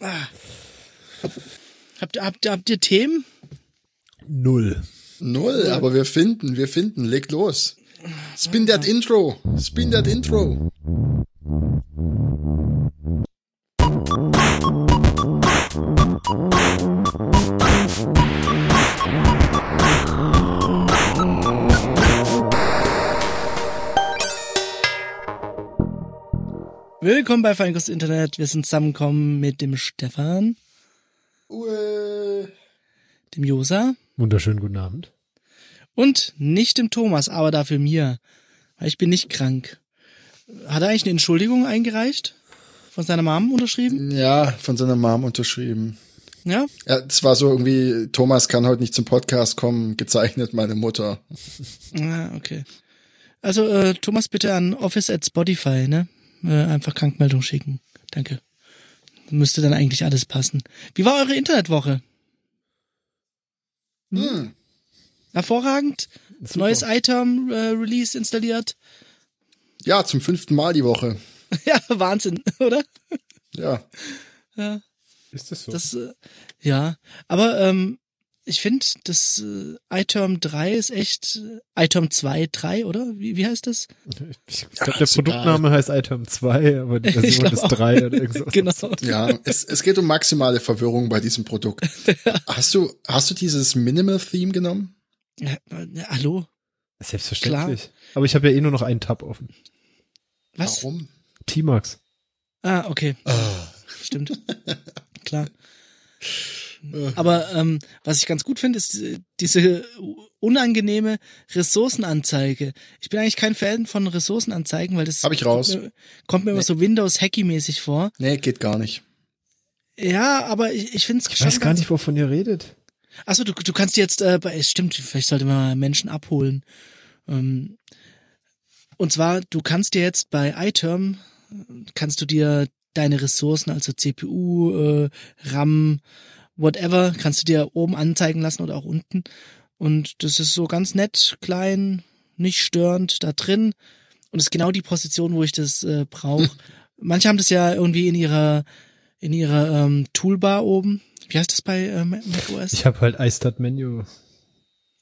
Ah. Habt, ihr- habt, habt ihr Themen? Null. Null, aber wir finden, wir finden. Leg los. Spin that intro. Spin that intro. Willkommen bei Feinkost Internet. Wir sind zusammengekommen mit dem Stefan, Uäh. dem Josa Wunderschönen guten Abend. und nicht dem Thomas, aber dafür mir. Weil ich bin nicht krank. Hat er eigentlich eine Entschuldigung eingereicht? Von seiner Mom unterschrieben? Ja, von seiner Mom unterschrieben. Ja? Ja, es war so irgendwie, Thomas kann heute nicht zum Podcast kommen, gezeichnet meine Mutter. Ah, okay. Also, äh, Thomas, bitte an Office at Spotify, ne? Äh, einfach Krankmeldung schicken. Danke. Müsste dann eigentlich alles passen. Wie war eure Internetwoche? Hm. Hervorragend. Super. Neues Item äh, Release installiert. Ja, zum fünften Mal die Woche. ja, Wahnsinn, oder? Ja. Ja. Ist das so? Das, äh, ja. Aber ähm, ich finde, das äh, iTerm 3 ist echt äh, iTerm 2, 3, oder? Wie, wie heißt das? ich glaube, Ja, der Produktname heißt Item 2, aber die Version ist auch. 3 oder irgendwas. genau. Ja, es, es geht um maximale Verwirrung bei diesem Produkt. Hast du, hast du dieses Minimal Theme genommen? Ja, äh, ja, hallo? Selbstverständlich. Aber ich habe ja eh nur noch einen Tab offen. Was? Warum? T-Max. Ah, okay. Stimmt. Klar. Aber ähm, was ich ganz gut finde, ist diese unangenehme Ressourcenanzeige. Ich bin eigentlich kein Fan von Ressourcenanzeigen, weil das Hab ich raus. Kommt mir, kommt mir immer Nee. so Windows-Hacky-mäßig vor. Nee, geht gar nicht. Ja, aber ich, ich finde es Ich weiß gar nicht, wovon ihr redet. Achso, du, du kannst jetzt, äh, bei, es stimmt, vielleicht sollte man mal Menschen abholen. Ähm, und zwar, du kannst dir jetzt bei iTerm, kannst du dir deine Ressourcen, also CPU, äh, RAM, whatever, kannst du dir oben anzeigen lassen oder auch unten. Und das ist so ganz nett, klein, nicht störend da drin. Und ist genau die Position, wo ich das äh, brauche. Manche haben das ja irgendwie in ihrer in ihrer ähm, Toolbar oben. Wie heißt das bei äh, Mac OS? Ich habe halt iStart Menu.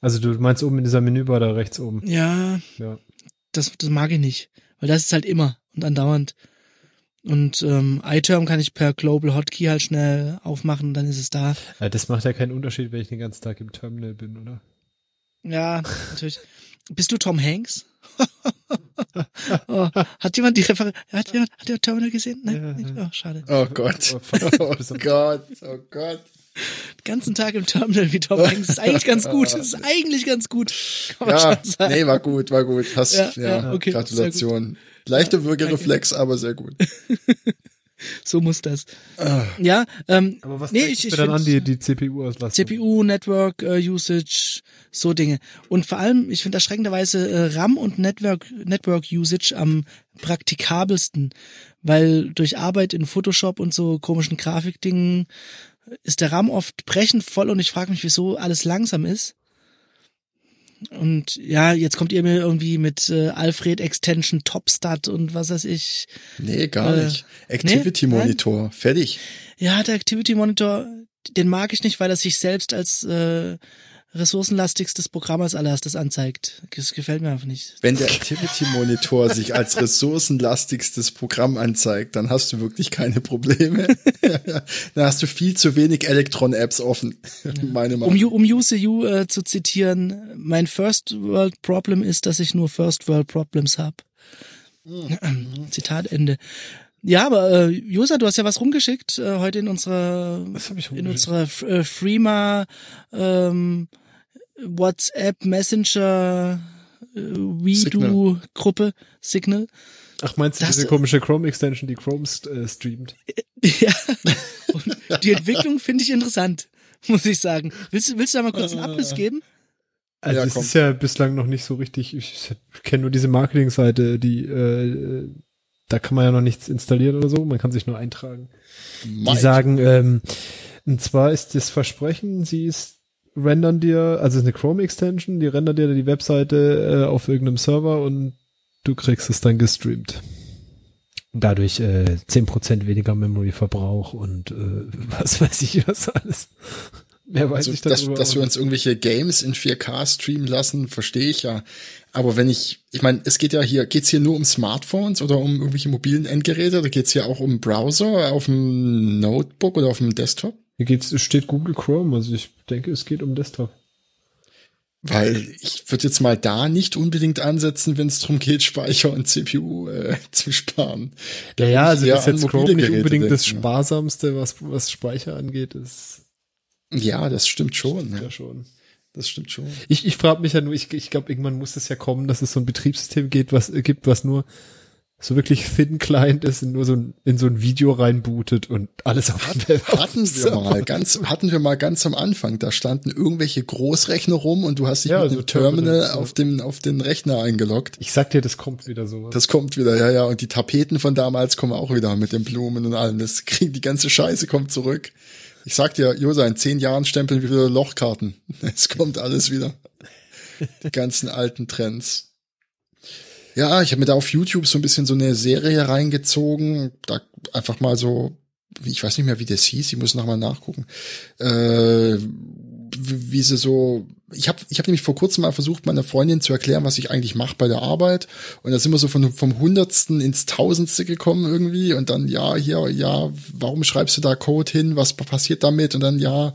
Also du meinst oben in dieser Menübar da rechts oben. Ja, Ja. das, das mag ich nicht. Weil das ist halt immer und andauernd. Und ähm, iTerm kann ich per Global Hotkey halt schnell aufmachen, dann ist es da. Äh, Das macht ja keinen Unterschied, wenn ich den ganzen Tag im Terminal bin, oder? Ja, natürlich. Bist du Tom Hanks? oh, hat jemand die Refer hat jemand hat der Terminal gesehen? Nein, Ja, nicht? Oh, schade. Oh Gott. Oh. Oh Gott. Oh Gott. Den ganzen Tag im Terminal wie Tom Hanks. ist eigentlich ganz gut. Das ist eigentlich ganz gut. Kann man Ja, schon sagen. nee, war gut, war gut. Hast, Ja, ja, ja, okay, Gratulation. Leichter Würgereflex, aber sehr gut. So muss das. Ah. Ja, ähm, Aber was nee, ich, ich dann an, die, die CPU-Auslastung? CPU, Network äh, Usage, so Dinge. Und vor allem, ich finde erschreckenderweise äh, RAM und Network, Network Usage am praktikabelsten, weil durch Arbeit in Photoshop und so komischen Grafikdingen ist der RAM oft brechend voll und ich frage mich, wieso alles langsam ist. Und ja, jetzt kommt ihr mir irgendwie mit äh, Alfred Extension Topstat und was weiß ich. Nee, gar Äh, nicht. Activity nee? Monitor. Fertig. Ja, der Activity Monitor, den mag ich nicht, weil er sich selbst als äh, ressourcenlastigstes Programm als allererstes anzeigt. Das gefällt mir einfach nicht. Wenn der Activity Monitor sich als ressourcenlastigstes Programm anzeigt, dann hast du wirklich keine Probleme. dann hast du viel zu wenig Electron-Apps offen. Meine Um, Meinung. U- um UCU äh, zu zitieren, mein First World Problem ist, dass ich nur First World Problems habe. Zitat Ende. Ja, aber äh, Josa, du hast ja was rumgeschickt äh, heute in unserer in unserer F- äh, Freema ähm, WhatsApp Messenger äh, WeDo Gruppe Signal. Ach, meinst du Das- diese komische Chrome-Extension, die Chrome äh, streamt? Ja. Und die Entwicklung finde ich interessant, muss ich sagen. Willst, du- willst du da mal kurz einen Abriss geben? Also Ja, es komm. ist ja bislang noch nicht so richtig, ich kenne nur diese Marketingseite, die äh, da kann man ja noch nichts installieren oder so, man kann sich nur eintragen. Die Mike. sagen, ähm, und zwar ist das Versprechen, sie ist rendern dir, also es ist eine Chrome-Extension, die rendern dir die Webseite äh, auf irgendeinem Server und du kriegst es dann gestreamt. dadurch äh, 10% weniger Memory-Verbrauch und äh, was weiß ich was alles. Mehr weiß also, ich dass, dass wir uns irgendwelche Games in 4K streamen lassen, verstehe ich ja. Aber wenn ich, ich meine, es geht ja hier, geht's hier nur um Smartphones oder um irgendwelche mobilen Endgeräte oder geht's hier auch um Browser auf dem Notebook oder auf dem Desktop? Hier geht's, steht Google Chrome, also ich denke, es geht um Desktop. Weil ich würde jetzt mal da nicht unbedingt ansetzen, wenn es darum geht, Speicher und CPU äh, zu sparen. Ja, ja, also das ist jetzt Chrome nicht unbedingt denken. das Sparsamste, was, was Speicher angeht. Ist ja, das stimmt schon. Das ja. schon. Das stimmt schon. Ich, ich frage mich ja nur, ich, ich glaube, irgendwann muss es ja kommen, dass es so ein Betriebssystem geht, was gibt, was nur so wirklich thin Client ist und nur so ein, in so ein Video reinbootet und alles auf Hat, Hatten wir mal ganz, hatten wir mal ganz am Anfang. Da standen irgendwelche Großrechner rum und du hast dich ja, mit so einem Terminal Terminals, auf dem, auf den Rechner eingeloggt. Ich sag dir, das kommt wieder so. Das kommt wieder, ja, ja. Und die Tapeten von damals kommen auch wieder mit den Blumen und allem. Das kriegt die ganze Scheiße kommt zurück. Ich sag dir, Josa, in zehn Jahren stempeln wir wieder Lochkarten. Es kommt alles wieder. Die ganzen alten Trends. Ja, ich habe mir da auf YouTube so ein bisschen so eine Serie reingezogen. Da einfach mal so, ich weiß nicht mehr, wie das hieß, ich muss nochmal nachgucken. Äh, wie sie so ich habe ich hab nämlich vor kurzem mal versucht, meiner Freundin zu erklären, was ich eigentlich mache bei der Arbeit. Und da sind wir so von, vom Hundertsten ins Tausendste gekommen irgendwie. Und dann, ja, hier, ja, warum schreibst du da Code hin? Was passiert damit? Und dann, ja,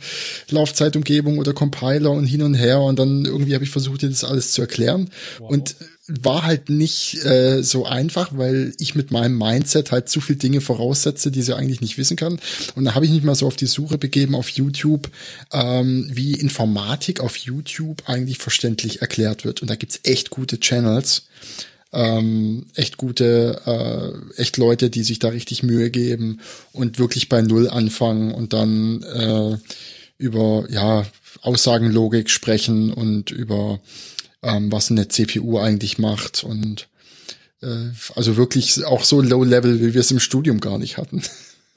Laufzeitumgebung oder Compiler und hin und her. Und dann irgendwie habe ich versucht, ihr das alles zu erklären. Wow. Und war halt nicht äh, so einfach, weil ich mit meinem Mindset halt zu viel Dinge voraussetze, die sie eigentlich nicht wissen kann. Und da habe ich mich mal so auf die Suche begeben auf YouTube, ähm, wie Informatik auf YouTube eigentlich verständlich erklärt wird. Und da gibt's echt gute Channels. Ähm, echt gute, äh, echt Leute, die sich da richtig Mühe geben und wirklich bei Null anfangen und dann äh, über ja Aussagenlogik sprechen und über ähm, was eine CPU eigentlich macht und äh, also wirklich auch so low level, wie wir es im Studium gar nicht hatten.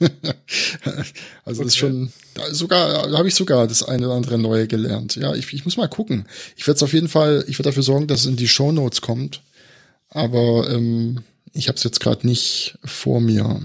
also okay. das ist schon sogar da habe ich sogar das eine oder andere neue gelernt. Ja, ich, ich muss mal gucken. Ich werde es auf jeden Fall, ich werde dafür sorgen, dass es in die Show Notes kommt. Aber ähm, ich habe es jetzt gerade nicht vor mir.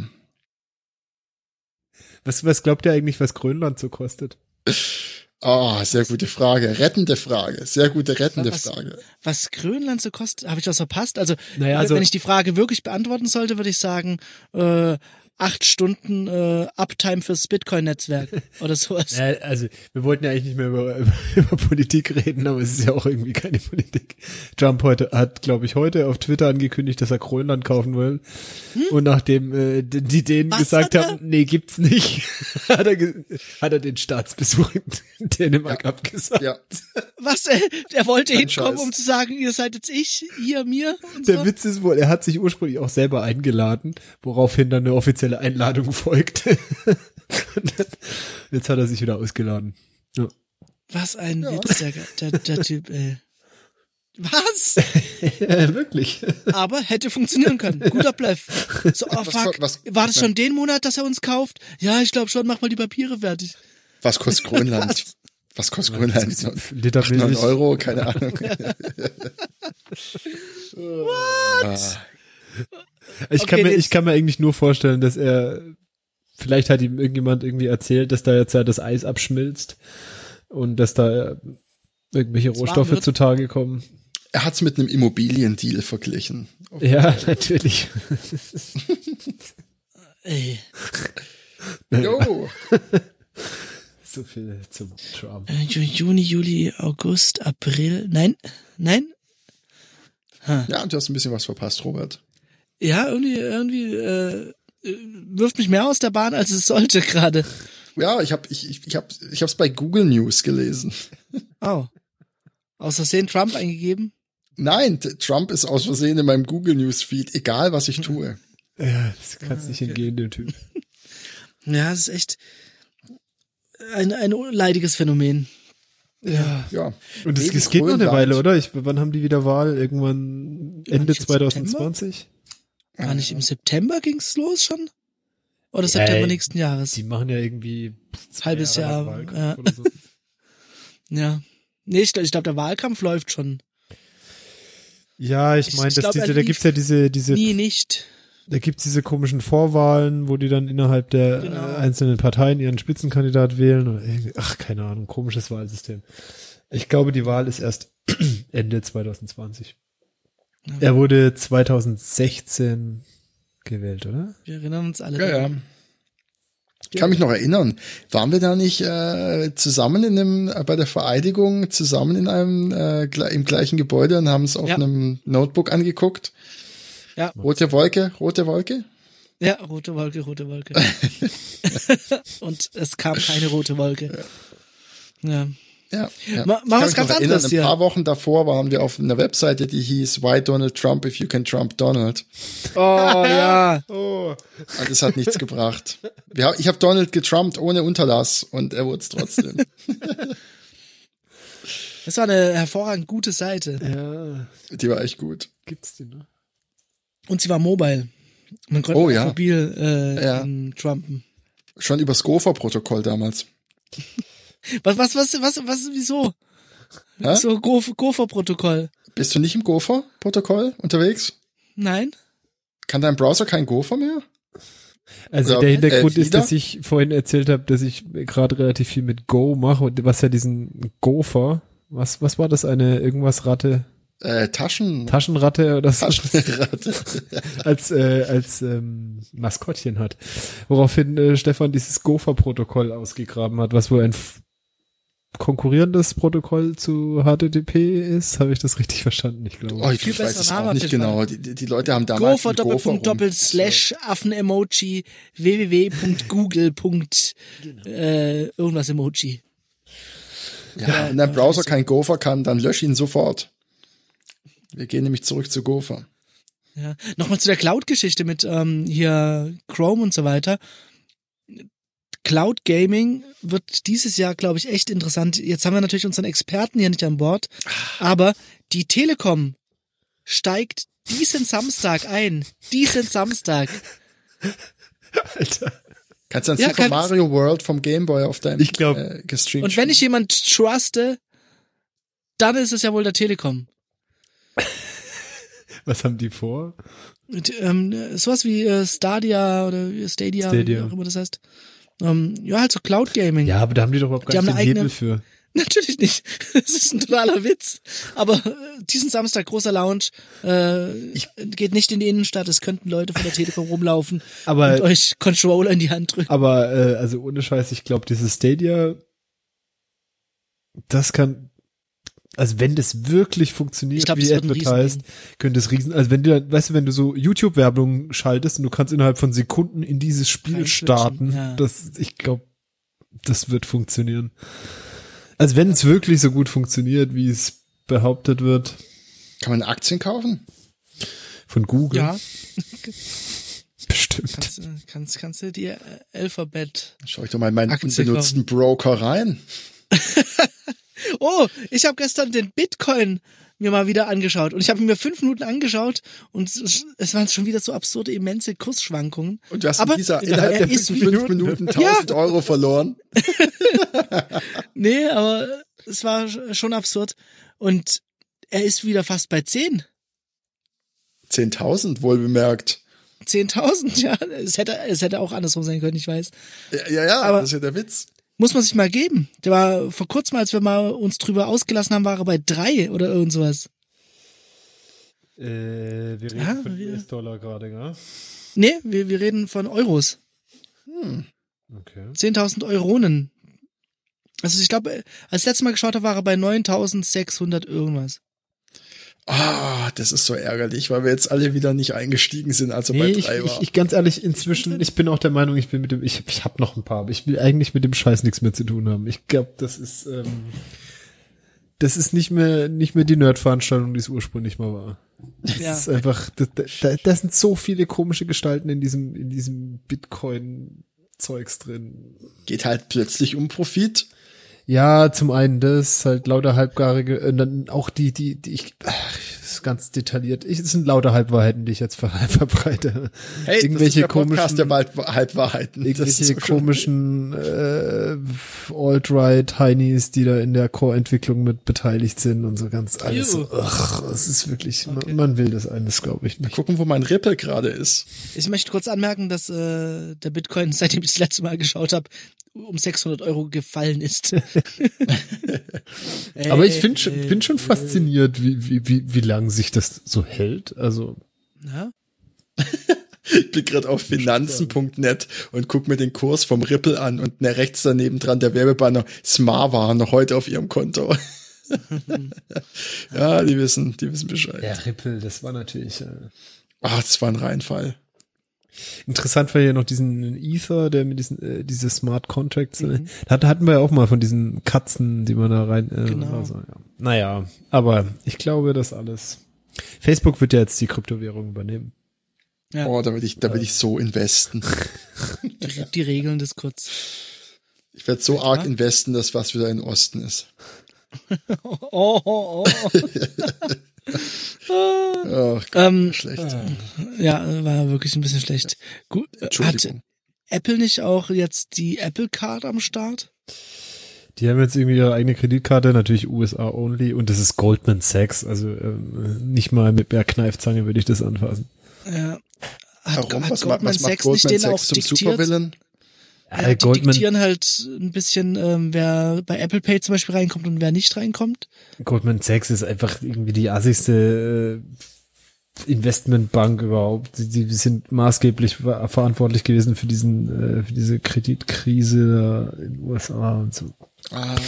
Was, was glaubt ihr eigentlich, was Grönland so kostet? Ah, oh, sehr gute Frage. Rettende Frage. Sehr gute rettende was, Frage. Was Grönland so kostet, habe ich das verpasst? Also, naja, also, wenn ich die Frage wirklich beantworten sollte, würde ich sagen, äh, acht Stunden äh, Uptime fürs Bitcoin-Netzwerk oder sowas. Ja, also wir wollten ja eigentlich nicht mehr über, über, über, Politik reden, aber es ist ja auch irgendwie keine Politik. Trump heute hat, glaube ich, heute auf Twitter angekündigt, dass er Grönland kaufen will. Hm? Und nachdem äh, die denen Was gesagt haben, nee, gibt's nicht, hat er, hat er den Staatsbesuch in Dänemark ja. abgesagt. Ja. Was? Äh, er wollte Kein hinkommen, Scheiß. um zu sagen, ihr seid jetzt ich, ihr, mir. Der so? Witz ist wohl, er hat sich ursprünglich auch selber eingeladen, woraufhin dann eine offizielle offizielle Einladung folgt. jetzt hat er sich wieder ausgeladen. Ja. Was ein ja. Witz, der, der, der Typ, ey. Was? ja, wirklich. Aber hätte funktionieren können. Guter Bluff. So, oh fuck. Was, was, War das schon den Monat, dass er uns kauft? Ja, ich glaube schon. Mach mal die Papiere fertig. Was kostet Grönland? Was, was kostet Grönland? Liter 9 Euro? Keine Ahnung. What? Ah. Ich, okay, kann mir, ich kann mir eigentlich nur vorstellen, dass er, vielleicht hat ihm irgendjemand irgendwie erzählt, dass da jetzt ja das Eis abschmilzt und dass da irgendwelche Rohstoffe zutage kommen. Er hat's mit einem Immobiliendeal verglichen. Ja, natürlich. Ey. Jo. so viel zum Trump. Äh, Juni, Juli, August, April. Nein, nein. Ha. Ja, du hast ein bisschen was verpasst, Robert ja, irgendwie, irgendwie äh, wirft mich mehr aus der Bahn, als es sollte gerade. Ja, ich habe ich, ich, ich hab, ich hab's bei Google News gelesen. Oh. Aus Versehen Trump eingegeben? Nein, Trump ist aus Versehen in meinem Google News Feed, egal was ich tue. Ja, das kannst nicht okay. entgehen, der Typ. Ja, das ist echt ein, ein leidiges Phänomen. Ja. ja. Und es, es geht noch eine Weile, oder? Ich, wann haben die wieder Wahl? Irgendwann Ende 2020? September? War nicht im September ging's los schon? Oder ja, September nächsten Jahres? Die machen ja irgendwie halbes Jahr. Ja. So. ja. Nee, ich, ich glaube, der Wahlkampf läuft schon. Ja, ich meine, da gibt's ja diese, diese. Nie nicht. Da gibt's diese komischen Vorwahlen, wo die dann innerhalb der Genau. äh, einzelnen Parteien ihren Spitzenkandidat wählen. Oder ach, keine Ahnung, komisches Wahlsystem. Ich glaube, die Wahl ist erst Ende 2020. Ja. Er wurde 2016 gewählt, oder? Wir erinnern uns alle. Ja, ja. daran. Ich kann mich noch erinnern. Waren wir da nicht äh, zusammen in einem, äh, bei der Vereidigung, zusammen in einem, äh, im gleichen Gebäude und haben es auf Ja. einem Notebook angeguckt? Ja. Rote Wolke, rote Wolke? Ja, rote Wolke, rote Wolke. Und es kam keine rote Wolke. Ja. Ja. Ja. Ma- Ich mal kann was ganz noch erinnern, anderes Ein paar Wochen davor waren wir auf einer Webseite, die hieß Why Donald Trump if you can Trump Donald. Oh ja. Oh. Und es hat nichts gebracht. Ich habe Donald getrumpt ohne Unterlass und er wurde es trotzdem. Das war eine hervorragend gute Seite. Ja, Die war echt gut. gibt's die noch? Und sie war mobile. Man konnte Oh, auch ja. mobil äh, Ja. Trumpen. Schon übers Gopher-Protokoll damals. Was, was, was, was, was, wieso? Hä? So Go- Gopher-Protokoll. Bist du nicht im Gopher-Protokoll unterwegs? Nein? Kann dein Browser kein Gopher mehr? Also Oder, der Hintergrund äh, ist, dass ich vorhin erzählt habe, dass ich gerade relativ viel mit Go mache und was ja diesen Gopher, was was war das eine irgendwas Ratte, Äh, Taschen. Taschenratte oder so Taschenratte. als äh, als ähm, Maskottchen hat. Woraufhin äh, Stefan dieses Gopher Protokoll ausgegraben hat, was wohl ein f- konkurrierendes Protokoll zu HTTP ist, habe ich das richtig verstanden, ich glaube. Oh, ich, ich weiß es Name auch nicht genau. Die, die, die Leute haben damals Gopher, Doppelpunkt, Doppel, Slash, Affen-Emoji, www.google. äh, irgendwas Emoji. Ja, wenn dein Browser kein Gopher kann, dann lösch ihn sofort. Wir gehen nämlich zurück zu Gopher. Ja. Nochmal zu der Cloud-Geschichte mit ähm, hier Chrome und so weiter. Cloud Gaming wird dieses Jahr, glaube ich, echt interessant. Jetzt haben wir natürlich unseren Experten hier nicht an Bord, aber die Telekom steigt diesen Samstag ein. Diesen Samstag. Alter. Kannst du dann Ja, Super kannst- Mario World vom Gameboy auf deinem Ich glaub- äh, gestreamt Und wenn ich jemand truste, dann ist es ja wohl der Telekom. Was haben die vor? Mit, ähm, sowas wie äh, Stadia oder Stadia, Stadia. wie auch immer das heißt. Ähm, ja, halt so Cloud Gaming. Ja, aber da haben die doch überhaupt gar nicht den eine Hebel eigene- für. Natürlich nicht. Das ist ein totaler Witz. Aber äh, diesen Samstag großer Lounge äh, geht nicht in die Innenstadt. Es könnten Leute von der Telekom rumlaufen Aber und euch Controller in die Hand drücken. Aber äh, also ohne Scheiß, ich glaube, dieses Stadia, das kann, also wenn das wirklich funktioniert, glaub, wie advertised, könnte es riesen, also wenn du, dann- weißt du, wenn du so YouTube-Werbung schaltest und du kannst innerhalb von Sekunden in dieses Spiel starten, ja. das, ich glaube, das wird funktionieren. Also wenn es wirklich so gut funktioniert, wie es behauptet wird Kann man Aktien kaufen? von Google, Ja, bestimmt. kannst, äh, kannst, kannst du dir äh, Alphabet. Schau ich doch mal in meinen Aktien unbenutzten Broker rein. Oh, ich habe gestern den Bitcoin mir mal wieder angeschaut und ich habe ihn mir fünf Minuten angeschaut und es es waren schon wieder so absurde, immense Kursschwankungen. Und du hast Aber in dieser, er innerhalb der fünf, fünf Minuten 1000 Euro verloren. Nee, aber es war schon absurd. Und er ist wieder fast bei 10. 10.000 wohl bemerkt. 10.000, ja. Es hätte, es hätte auch andersrum sein können, ich weiß. Ja, ja, ja Aber- das ist ja der Witz. Muss man sich mal geben. Der war vor kurzem, als wir mal uns drüber ausgelassen haben, war er bei drei oder irgend sowas. Äh, wir reden Ja, von wir- US-Dollar gerade, gell? Nee, wir, wir reden von Euros. Okay. 10.000 Euronen. Also ich glaube, als ich letztes Mal geschaut habe, war er bei 9.600 irgendwas. Ah, das ist so ärgerlich, weil wir jetzt alle wieder nicht eingestiegen sind, als er Nee, bei ich, drei war. ich, ich ganz ehrlich, inzwischen, ich bin auch der Meinung, ich will mit dem, ich, ich habe noch ein paar, aber ich will eigentlich mit dem Scheiß nichts mehr zu tun haben. Ich glaube, das ist, ähm, das ist nicht mehr, nicht mehr die Nerd-Veranstaltung, die es ursprünglich mal war. Das Ja. ist einfach, da, da, da sind so viele komische Gestalten in diesem, in diesem Bitcoin-Zeugs drin. Geht halt plötzlich um Profit. Ja, zum einen das, halt lauter halbgarige, und dann auch die, die, die ich, ach, ist ganz detailliert. Ich, es sind lauter Halbwahrheiten, die ich jetzt ver verbreite. Hey, irgendwelche das ist der Podcast komischen, der Halbwahrheiten. Das irgendwelche ist so komischen äh, Alt-Right Heinis, die da in der Core-Entwicklung mit beteiligt sind und so ganz alles. So, ach, es ist wirklich, Okay. man, man will das eines, glaube ich nicht. Gucken, wo mein Ripple gerade ist. Ich möchte kurz anmerken, dass äh, der Bitcoin, seitdem ich das letzte Mal geschaut habe, um 600 Euro gefallen ist. Aber Äh, ich finde schon, bin schon fasziniert, wie, wie, wie, wie lang sich das so hält. Also, Ja? Ich bin gerade auf finanzen.net und guck mir den Kurs vom Ripple an und ne, rechts daneben dran der Werbebanner Smart war noch heute auf ihrem Konto. ja, die wissen, die wissen Bescheid. der Ripple, das war natürlich, äh, Ach, das war ein Reinfall. Interessant war ja noch diesen Ether, der mit diesen äh, diese Smart Contracts. Äh, da hatten wir ja auch mal von diesen Katzen, die man da rein. Äh, Genau. also, ja. Naja, aber ich glaube, das alles. Facebook wird ja jetzt die Kryptowährung übernehmen. Ja. Oh, da will ich, da will ich so investen. Die, die regeln das kurz. Ich werde so arg investen, dass was wieder in Osten ist. Oh, oh, oh. Oh, ähm, schlecht. ja, war wirklich ein bisschen schlecht. Gut, äh, hat. Apple nicht auch jetzt die Apple Card am Start? Die haben jetzt irgendwie ihre eigene Kreditkarte, natürlich USA only und das ist Goldman Sachs. Also ähm, nicht mal mit der Kneifzange würde ich das anfassen. Ja. Hat, Warum? hat Was, Goldman was macht Sachs nicht Goldman den auch Sachs zum? Supervillain? Ja, Äh, die Goldman, diktieren halt ein bisschen, ähm, wer bei Apple Pay zum Beispiel reinkommt und wer nicht reinkommt. Goldman Sachs ist einfach irgendwie die assigste äh, Investmentbank überhaupt. Die, die sind maßgeblich ver verantwortlich gewesen für diesen, äh, für diese Kreditkrise in den USA und so. Ah, okay.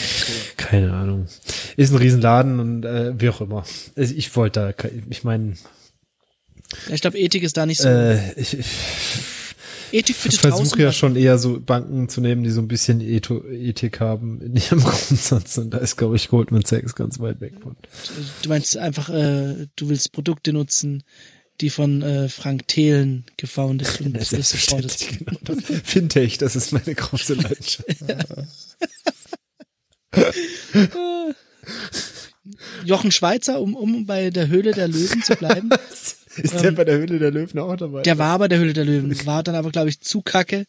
Keine Ahnung. Ist ein Riesenladen und äh, wie auch immer. Also ich wollte da, ich meine, Ja, Ich glaube, Ethik ist da nicht so. äh, ich, ich Ethik für die versuche ja schon eher so Banken zu nehmen, die so ein bisschen Etho Ethik haben in ihrem Grundsatz und da ist, glaube ich, Goldman Sachs ganz weit weg von. Du meinst einfach, äh, du willst Produkte nutzen, die von äh, Frank Thelen gefoundet und Ja, supported. genau. Das Fintech, das ist meine große Leidenschaft. Jochen Schweizer, um, um bei der Höhle der Löwen zu bleiben. Ist der bei der Höhle der Löwen auch dabei? Der war bei der Höhle der Löwen, war dann aber, glaube ich, zu kacke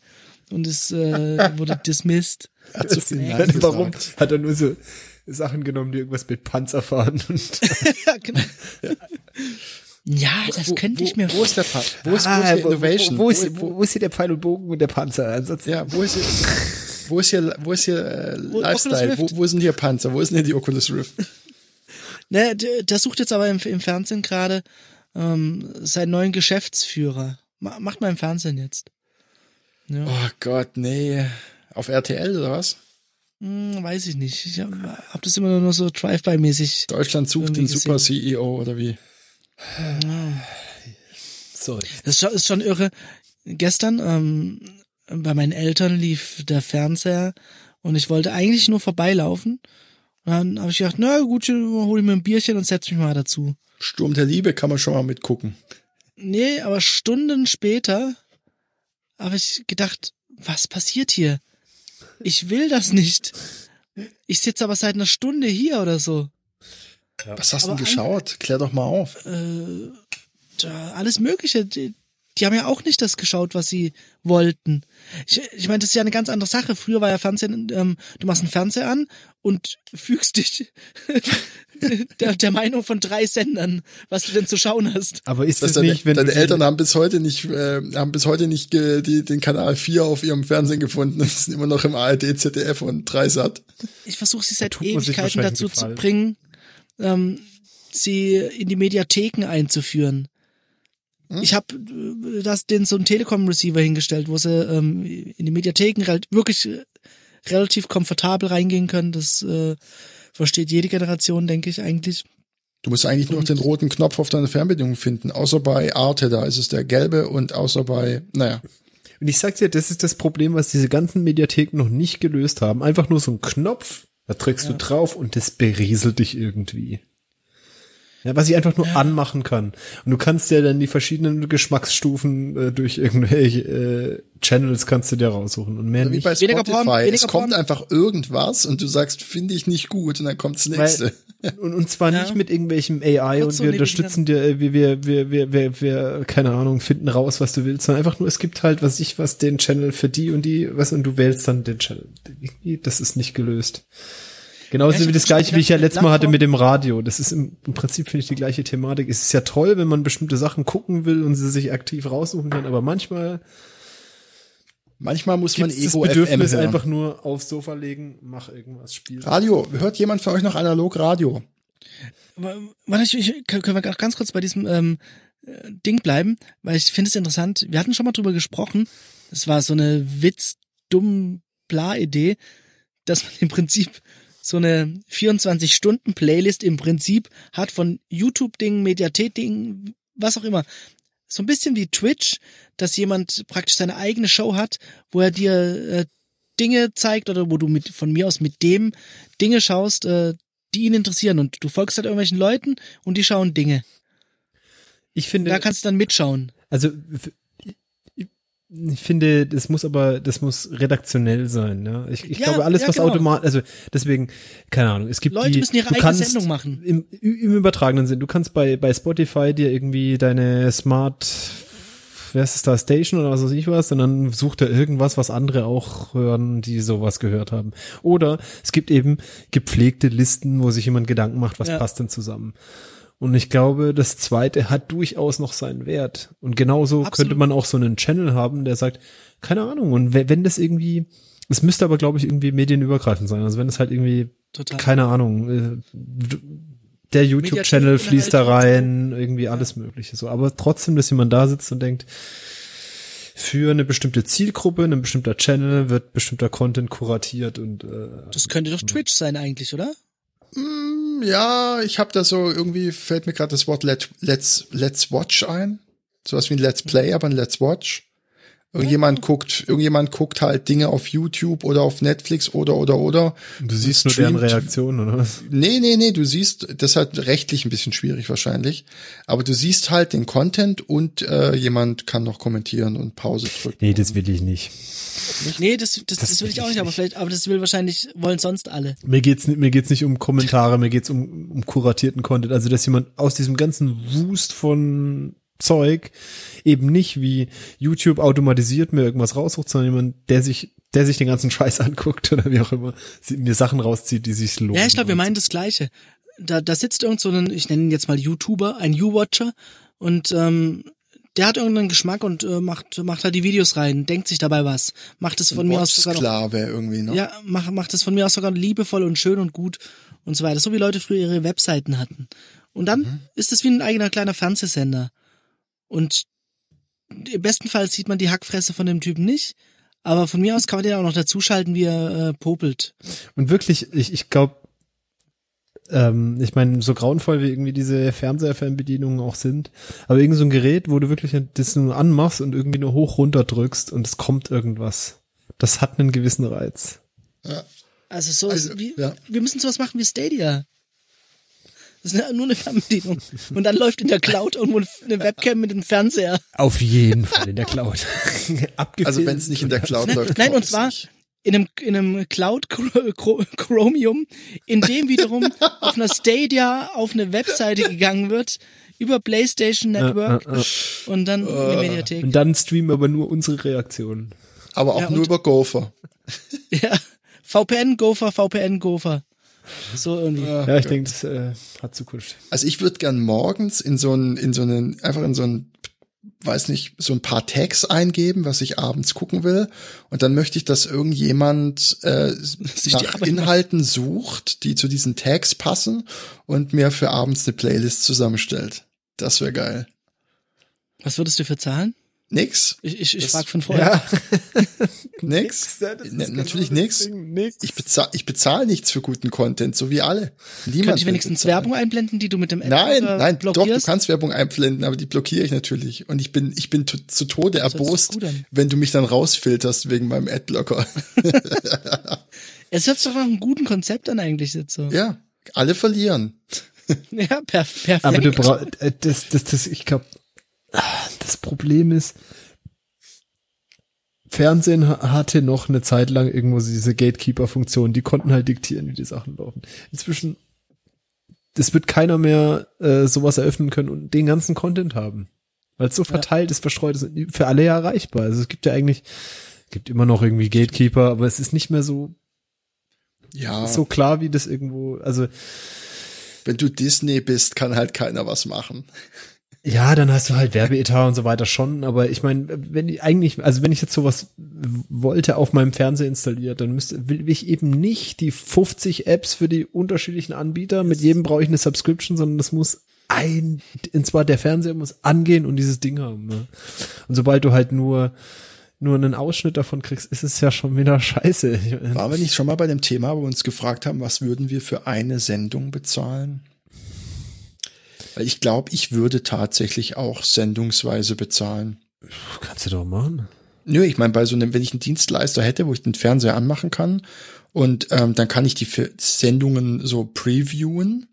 und es äh, wurde dismissed. Hat so viel. Nein Warum gesagt. hat er nur so Sachen genommen, die irgendwas mit Panzer fahren und ja, genau. Ja, das Wo- könnte ich wo, mir Wo ist der Pa- Wo ist, wo Ah, die Innovation? Wo, wo, ist, wo, wo ist hier der Pfeil und Bogen und der Panzer? Ansonsten, ja, wo ist hier, wo ist hier, wo ist hier äh, Lifestyle? Wo, wo sind hier Panzer? Wo ist denn hier die Oculus Rift? Ne, der, der sucht jetzt aber im, im Fernsehen gerade ähm, seinen neuen Geschäftsführer. Ma, macht mal im Fernsehen jetzt. Ja. Oh Gott, nee. Auf RTL oder was? Hm, weiß ich nicht. Ich habe hab das immer nur so Drive-by-mäßig. Deutschland sucht den super gesehen. CEO oder wie? sorry. Das ist schon, ist schon irre. Gestern ähm, bei meinen Eltern lief der Fernseher und ich wollte eigentlich nur vorbeilaufen. Und dann habe ich gedacht, na gut, hole ich mir ein Bierchen und setz mich mal dazu. Sturm der Liebe kann man schon mal mitgucken. Nee, aber Stunden später habe ich gedacht, was passiert hier? Ich will das nicht. Ich sitze aber seit einer Stunde hier oder so. Was hast du denn geschaut? Klär doch mal auf. Äh, alles Mögliche. Die, die haben ja auch nicht das geschaut, was sie wollten. Ich, ich meine, das ist ja eine ganz andere Sache. Früher war ja Fernsehen, ähm, du machst einen Fernseher an und fügst dich der, der Meinung von drei Sendern, was du denn zu schauen hast. Aber ist Das es deine, nicht, wenn deine Eltern haben bis heute nicht, äh, haben bis heute nicht die, den Kanal 4 auf ihrem Fernsehen gefunden. Das sind immer noch im ARD, ZDF und Dreisat. Ich versuche sie seit Ewigkeiten dazu zu bringen, ähm, sie in die Mediatheken einzuführen. Hm? Ich habe das den so einen Telekom-Receiver hingestellt, wo sie ähm, in die Mediatheken rel- wirklich äh, relativ komfortabel reingehen können. Das äh, versteht jede Generation, denke ich eigentlich. Du musst eigentlich nur noch den roten Knopf auf deiner Fernbedienung finden. Außer bei Arte, da ist es der gelbe und außer bei, naja. Und ich sag dir, das ist das Problem, was diese ganzen Mediatheken noch nicht gelöst haben. Einfach nur so ein Knopf, da drückst du drauf und das berieselt dich irgendwie. Ja, was ich einfach nur anmachen kann. Und du kannst ja dann die verschiedenen Geschmacksstufen äh, durch irgendwelche äh, Channels kannst du dir raussuchen und mehr Wie nicht. bei Weniger Spotify. Porn, weniger es kommt Porn. einfach irgendwas und du sagst, finde ich nicht gut und dann kommt das nächste. Und, und zwar Ja. nicht mit irgendwelchem AI und Kurz so wir unterstützen dir, äh, wir, wir, wir, wir, wir, wir, keine Ahnung, finden raus, was du willst, sondern einfach nur, es gibt halt, was ich, was den Channel für die und die, was, und du wählst dann den Channel. Das ist nicht gelöst. Genauso Ja, wie das gleiche, wie ich ja letztes Mal hatte mit dem Radio. Das ist im, im Prinzip, finde ich, die gleiche Thematik. Es ist ja toll, wenn man bestimmte Sachen gucken will und sie sich aktiv raussuchen kann, aber manchmal Manchmal muss man es das Ego FM Bedürfnis hören. einfach nur aufs Sofa legen, mach irgendwas, spiel. Radio. Hört jemand von euch noch analog Radio? Warte, ich, ich, können wir ganz kurz bei diesem ähm, äh, Ding bleiben, weil ich finde es interessant. Wir hatten schon mal drüber gesprochen. Es war so eine witz dumm bla Idee, dass man im Prinzip so eine 24 Stunden Playlist im Prinzip hat von YouTube Dingen, Mediathek Dingen, was auch immer. So ein bisschen wie Twitch, dass jemand praktisch seine eigene Show hat, wo er dir äh, Dinge zeigt oder wo du mit von mir aus mit dem Dinge schaust, äh, die ihn interessieren und du folgst halt irgendwelchen Leuten und die schauen Dinge. Ich finde, Da kannst du dann mitschauen. Also ich- finde, das muss aber, das muss redaktionell sein. Ja? Ich, ich Ja, glaube, alles, ja, was genau. automatisch, also deswegen, keine Ahnung, es gibt Leute die, müssen ihre du eigene kannst Sendung machen. Im, im übertragenen Sinn, du kannst bei, bei Spotify dir irgendwie deine Smart, wer ist da, Station oder was weiß ich was, und dann sucht er irgendwas, was andere auch hören, die sowas gehört haben. Oder es gibt eben gepflegte Listen, wo sich jemand Gedanken macht, was Ja. passt denn zusammen. Und ich glaube, das zweite hat durchaus noch seinen Wert. Und genauso Absolut. könnte man auch so einen Channel haben, der sagt, keine Ahnung, und wenn, wenn das irgendwie, es müsste aber, glaube ich, irgendwie medienübergreifend sein. Also wenn es halt irgendwie, Total. keine Ahnung, äh, der YouTube-Channel fließt da rein, irgendwie alles Mögliche so. Aber trotzdem, dass jemand da sitzt und denkt, für eine bestimmte Zielgruppe, ein bestimmter Channel wird bestimmter Content kuratiert und äh, Das könnte doch Twitch sein eigentlich, oder? Hm, Ja, ich habe da so irgendwie fällt mir gerade das Wort Let, Let's Let's Watch ein. Sowas wie ein Let's Play, aber ein Let's Watch. Irgendjemand guckt, irgendjemand guckt halt Dinge auf YouTube oder auf Netflix oder oder oder. du siehst nur deren streamt- Reaktion, oder was? Nee, nee, nee, du siehst, das ist halt rechtlich ein bisschen schwierig wahrscheinlich, aber du siehst halt den Content und äh, jemand kann noch kommentieren und Pause drücken. Nee, das will ich nicht. Nee, das, das, das, Das will ich will auch ich nicht, aber vielleicht, aber das will wahrscheinlich, wollen sonst alle. Mir geht's nicht, mir geht's nicht um Kommentare, mir geht's um, um kuratierten Content. Also, dass jemand aus diesem ganzen Wust von Zeug eben nicht wie YouTube automatisiert mir irgendwas raussucht, sondern jemand, der sich, der sich den ganzen Scheiß anguckt oder wie auch immer, mir Sachen rauszieht, die sich lohnen. Ja, ich glaube, wir meinen das Gleiche. Da, da sitzt irgend so ein, ich nenne ihn jetzt mal YouTuber, ein You-Watcher und ähm, der hat irgendeinen Geschmack und äh, macht, macht halt die Videos rein, denkt sich dabei was, macht es von mir aus sogar noch irgendwie, ne? Ja, mach, macht es von mir aus sogar liebevoll und schön und gut und so weiter. So wie Leute früher ihre Webseiten hatten. Und dann Mhm. ist es wie ein eigener kleiner Fernsehsender. Und im besten Fall sieht man die Hackfresse von dem Typen nicht. Aber von mir aus kann man den auch noch dazuschalten, wie er äh, popelt. Und wirklich, ich, ich glaube, ähm, ich meine, so grauenvoll wie irgendwie diese Fernseher-Fernbedienungen auch sind, aber irgend so ein Gerät, wo du wirklich das nur anmachst und irgendwie nur hoch runter drückst und es kommt irgendwas. Das hat einen gewissen Reiz. Ja. Also so, Also, wie, ja. wir müssen sowas machen wie Stadia. Das ist nur eine Fernbedienung. Und dann läuft in der Cloud irgendwo eine Webcam mit dem Fernseher. Auf jeden Fall in der Cloud. Abgefilmt. Also wenn es nicht in der Cloud Nein, läuft. nein und zwar nicht. in einem, in einem Cloud Chro- Chro- Chromium, in dem wiederum auf einer Stadia auf eine Webseite gegangen wird, über PlayStation Network äh, äh. und dann in die Mediathek. Und dann streamen aber nur unsere Reaktionen. aber auch Ja, nur über Gopher. Ja, VPN Gopher, VPN Gopher. So irgendwie. Ja, ich denke, das äh, hat Zukunft. Also ich würde gern morgens in so einen, in so einen, einfach in so einen, weiß nicht, so ein paar Tags eingeben, was ich abends gucken will. Und dann möchte ich, dass irgendjemand äh, die nach Inhalten sucht, die zu diesen Tags passen und mir für abends eine Playlist zusammenstellt. Das wäre geil. Was würdest du für zahlen? Nix? Ich, ich, ich Das- frage von vorher. Ja, das ist Ne, genau natürlich das nix. Ding, nix. Ich bezahle ich bezahl nichts für guten Content, so wie alle. Niemand Könnte ich wenigstens bezahlen. Werbung einblenden, die du mit dem Nein, Adblocker nein, doch, du blockierst? kannst Werbung einblenden, aber die blockiere ich natürlich. Und ich bin, ich bin zu, zu Tode erbost, wenn du mich dann rausfilterst wegen meinem Adblocker. Es hört sich doch nach einem guten Konzept an eigentlich jetzt so. ja, alle verlieren. Ja, per, perfekt. Aber du brauchst, äh, das, das, das, ich glaube, das Problem ist, Fernsehen ha- hatte noch eine Zeit lang irgendwo diese Gatekeeper-Funktion, die konnten halt diktieren, wie die Sachen laufen. Inzwischen es wird keiner mehr äh, sowas eröffnen können und den ganzen Content haben. Weil es so verteilt ist, verstreut ist, für alle ja erreichbar. Also es gibt ja eigentlich, gibt immer noch irgendwie Gatekeeper, aber es ist nicht mehr so, Ja, so klar, wie das irgendwo, also wenn du Disney bist, kann halt keiner was machen. Ja, dann hast du halt Werbeetat und so weiter schon, aber ich meine, wenn ich eigentlich, also wenn ich jetzt sowas wollte auf meinem Fernseher installiert, dann müsste, will ich eben nicht die 50 Apps für die unterschiedlichen Anbieter, mit jedem brauche ich eine Subscription, sondern das muss ein, und zwar der Fernseher muss angehen und dieses Ding haben. Ne? Und sobald du halt nur nur einen Ausschnitt davon kriegst, ist es ja schon wieder scheiße. Waren wir nicht schon mal bei dem Thema, wo wir uns gefragt haben, was würden wir für eine Sendung bezahlen? Weil ich glaube, ich würde tatsächlich auch sendungsweise bezahlen. Kannst du doch machen. Nö, ich meine, bei so einem, wenn ich einen Dienstleister hätte, wo ich den Fernseher anmachen kann und ähm, dann kann ich die Sendungen so previewen.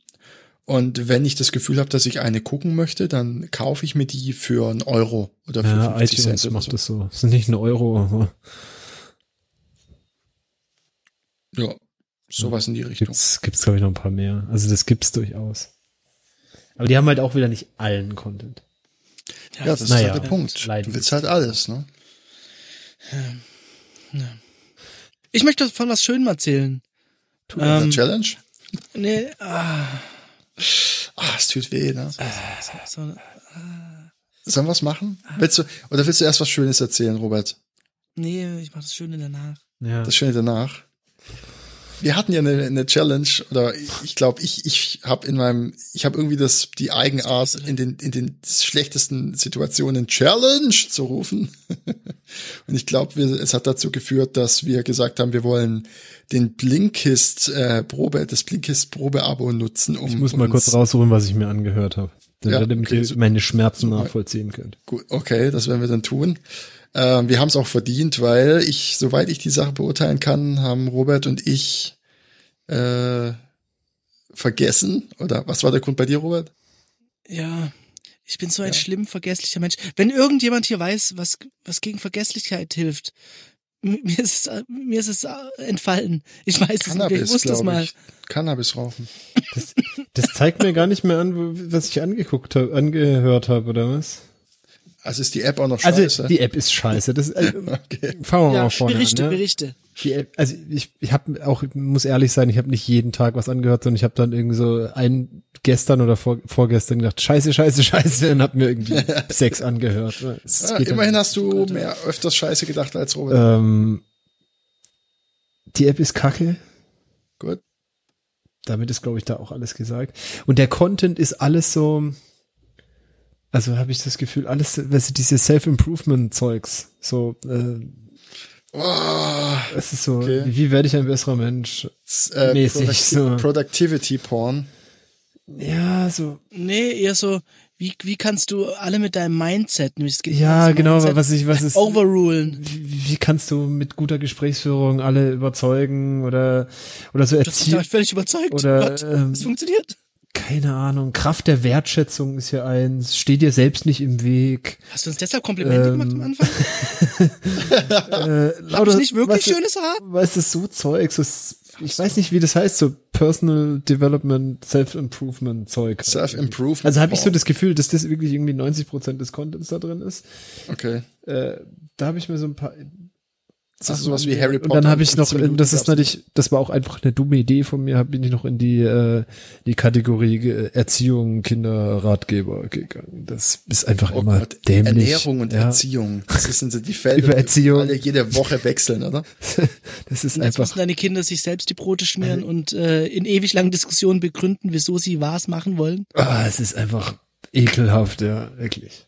Und wenn ich das Gefühl habe, dass ich eine gucken möchte, dann kaufe ich mir die für einen Euro oder für Ja, 50 iTunes Cent. macht so. das so. Das sind nicht ein Euro, aber Ja, sowas in die Richtung. gibt's, gibt's glaube ich noch ein paar mehr. Also das gibt's durchaus. Aber die haben halt auch wieder nicht allen Content. Ja, das ist Naja, halt der Punkt. Du willst halt alles, ne? Ich möchte von was Schönem erzählen. Tu ähm, Challenge? Nee, ah, Ah, es tut weh, ne? so, Sollen wir was machen? Willst du, oder willst du erst was Schönes erzählen, Robert? nee, ich mach das Schöne danach. Ja. Das Schöne danach. Wir hatten ja eine, eine Challenge oder ich glaube, ich ich habe in meinem ich habe irgendwie das die Eigenart in den in den schlechtesten Situationen Challenge zu rufen. Und ich glaube, es hat dazu geführt, dass wir gesagt haben, wir wollen den Blinkist äh, Probe das Blinkist Probeabo nutzen, um Ich muss mal kurz raussuchen, was ich mir angehört habe. Ja, damit okay, ihr meine Schmerzen nachvollziehen könnt. Gut, okay, das werden wir dann tun. Ähm, wir haben es auch verdient, weil ich, soweit ich die Sache beurteilen kann, haben Robert und ich äh, vergessen. Oder was war der Grund bei dir, Robert? Ja, ich bin so ein schlimm vergesslicher Mensch. Wenn irgendjemand hier weiß, was, was gegen Vergesslichkeit hilft, mir ist es, mir ist es äh, entfallen. Ich weiß es nicht, ich Cannabis, muss das glaube mal. ich. Cannabis rauchen. Das zeigt mir gar nicht mehr an, was ich angeguckt habe, angehört habe, oder was? Also ist die App auch noch Also scheiße. die App ist scheiße. Das, äh, okay. fangen wir Ja, mal vorne Berichte, an. Ne? Berichte. Die App, also ich, ich habe auch, muss ehrlich sein, ich habe nicht jeden Tag was angehört, sondern ich habe dann irgendwie so ein gestern oder vor, vorgestern gedacht, scheiße, scheiße, scheiße, und habe mir irgendwie sechs angehört. Ja, immerhin hast du mehr öfters Scheiße gedacht als Robert. ähm, die App ist kacke. Gut. damit ist, glaube ich, da auch alles gesagt. Und der Content ist alles so, also habe ich das Gefühl, alles, weißt du, diese Self-Improvement-Zeugs, so, äh, Oh, es ist so, Okay. wie, werde ich ein besserer Mensch? äh, Mäßig Producti so. Productivity Porn. Ja, so, Nee, eher so, wie, wie kannst du alle mit deinem Mindset, nämlich es geht ja, genau, Mindset, was ich, was ist, overrulen. wie, wie kannst du mit guter Gesprächsführung alle überzeugen oder, oder so Das ist erziehen? völlig überzeugt. Oder, Gott, ähm, es funktioniert. Keine Ahnung, Kraft der Wertschätzung ist ja eins, steh dir selbst nicht im Weg. Hast du uns deshalb Komplimente Ähm, gemacht am Anfang? Äh, Hab lauter- ich nicht wirklich weißt schönes Haar? Weißt du, so Zeug, so, ich weiß nicht, wie das heißt, so Personal Development, Self-Improvement Zeug. Self-Improvement. Also habe ich so das Gefühl, dass das wirklich irgendwie 90 Prozent des Contents da drin ist. Okay. Äh, da habe ich mir so ein paar. Das ist sowas wie Harry Und Potter. dann habe ich noch, 15 Minuten das ist natürlich, das war auch einfach eine dumme Idee von mir, bin ich noch in die äh, die Kategorie äh, Erziehung, Kinderratgeber gegangen. Das ist einfach Oh immer Gott, dämlich. Ernährung und ja, Erziehung. Das sind so die Felder, Über Erziehung. die alle jede Woche wechseln, oder? Das ist Und jetzt einfach müssen deine Kinder sich selbst die Brote schmieren und äh, in ewig langen Diskussionen begründen, wieso sie was machen wollen. Ah, es ist einfach ekelhaft, ja, wirklich.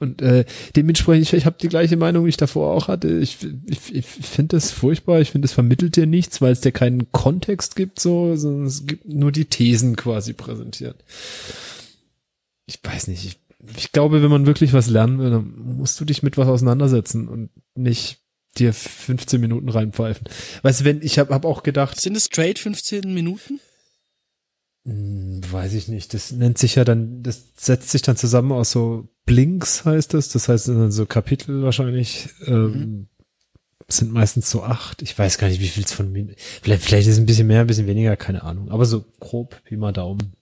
Und äh, dementsprechend, ich, ich habe die gleiche Meinung, wie ich davor auch hatte. Ich, ich, ich finde das furchtbar. Ich finde, es vermittelt dir nichts, weil es dir keinen Kontext gibt, so, sondern es gibt nur die Thesen quasi präsentiert. Ich weiß nicht. Ich, ich glaube, wenn man wirklich was lernen will, dann musst du dich mit was auseinandersetzen und nicht dir 15 Minuten reinpfeifen. Weißt du, wenn ich habe hab auch gedacht, Sind es straight 15 Minuten? Hm, Weiß ich nicht. Das nennt sich ja dann, das setzt sich dann zusammen aus so Blinks heißt das. Das heißt dann so Kapitel wahrscheinlich. Ähm, sind meistens so acht. Ich weiß gar nicht, wie viel es von mir. Vielleicht, vielleicht ist es ein bisschen mehr, ein bisschen weniger, keine Ahnung. Aber so grob, wie mal Daumen.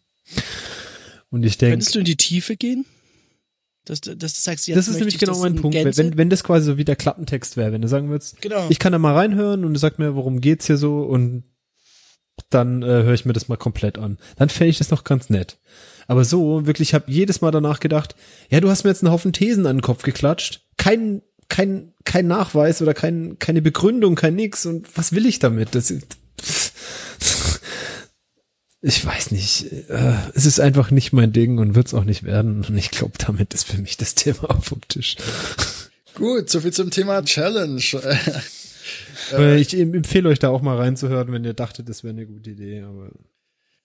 Und ich denke, Könntest du in die Tiefe gehen? Dass, du- dass du sagst, jetzt das ist nämlich ich genau das mein in Punkt. Gänze? wenn, wenn das quasi so wie der Klappentext wäre, wenn du sagen würdest, Genau. ich kann da mal reinhören und du sagst mir, worum geht's hier so und dann äh, höre ich mir das mal komplett an. Dann fände ich das noch ganz nett. Aber so, wirklich, ich habe jedes Mal danach gedacht, ja, du hast mir jetzt einen Haufen Thesen an den Kopf geklatscht. Kein, kein, kein Nachweis oder kein, keine Begründung, kein nix. Und was will ich damit? Das ich weiß nicht. Äh, es ist einfach nicht mein Ding und wird's auch nicht werden. Und ich glaube, damit ist für mich das Thema auf dem Tisch. Gut, soviel zum Thema Challenge. Äh, ich em- empfehle euch da auch mal reinzuhören, wenn ihr dachtet, das wäre eine gute Idee. Aber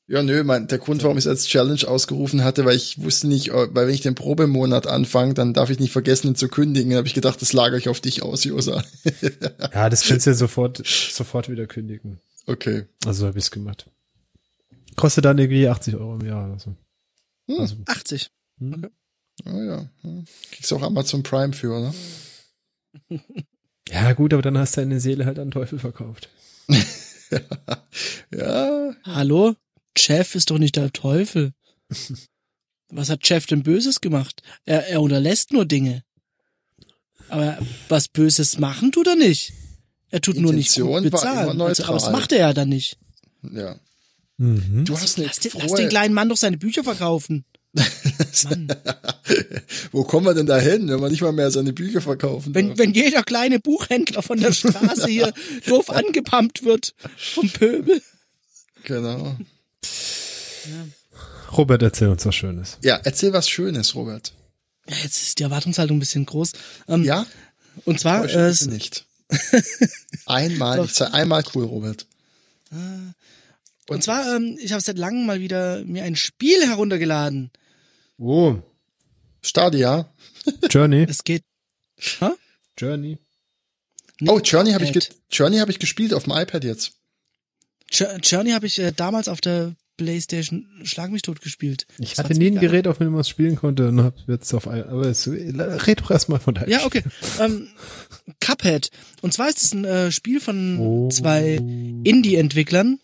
Ja, nö, mein, der Grund, warum ich es als Challenge ausgerufen hatte, weil ich wusste nicht, äh, weil wenn ich den Probemonat anfange, dann darf ich nicht vergessen, ihn zu kündigen. Dann habe ich gedacht, das lagere ich auf dich aus, Josa. ja, das kannst du ja sofort, sofort wieder kündigen. Okay. Also habe ich's gemacht. Kostet dann irgendwie 80 Euro im Jahr oder so. Hm. Also, 80. hm. Ah ja. Hm. Kriegst auch Amazon Prime für, ne? Ja, gut, aber dann hast du deine Seele halt an den Teufel verkauft. Ja. Hallo? Jeff ist doch nicht der Teufel. Was hat Jeff denn Böses gemacht? Er, er unterlässt nur Dinge. Aber was Böses machen tut er nicht. Er tut nur nicht Intention gut war bezahlen. immer Also, aber das neutral. macht er ja dann nicht. Ja. Mhm. Du hast eine Lass den, lass den kleinen Mann doch seine Bücher verkaufen. Wo kommen wir denn da hin, wenn wir nicht mal mehr seine Bücher verkaufen? Wenn, darf? wenn jeder kleine Buchhändler von der Straße hier doof angepumpt wird vom Pöbel. Genau. Robert, erzähl uns was Schönes. Ja, erzähl was Schönes, Robert. Ja, Jetzt ist die Erwartungshaltung ein bisschen groß. Ähm, Ja? Und zwar, äh, nicht. einmal, ich sei einmal cool, Robert. und zwar, ähm, ich habe seit langem mal wieder mir ein Spiel heruntergeladen. Oh, Stadia. Journey. Es geht. Hä? Journey. Oh, Journey habe ich, ge iPad. Journey hab ich gespielt auf dem iPad jetzt. Jour- Journey habe ich äh, damals auf der PlayStation Schlag mich tot gespielt. Ich hatte nie ein. Gerät, auf dem man es spielen konnte und hab jetzt auf ein, aber es, red doch erstmal von deinem Ja, okay. Ähm, Cuphead. Und zwar ist es ein äh, Spiel von Oh. zwei Indie-Entwicklern.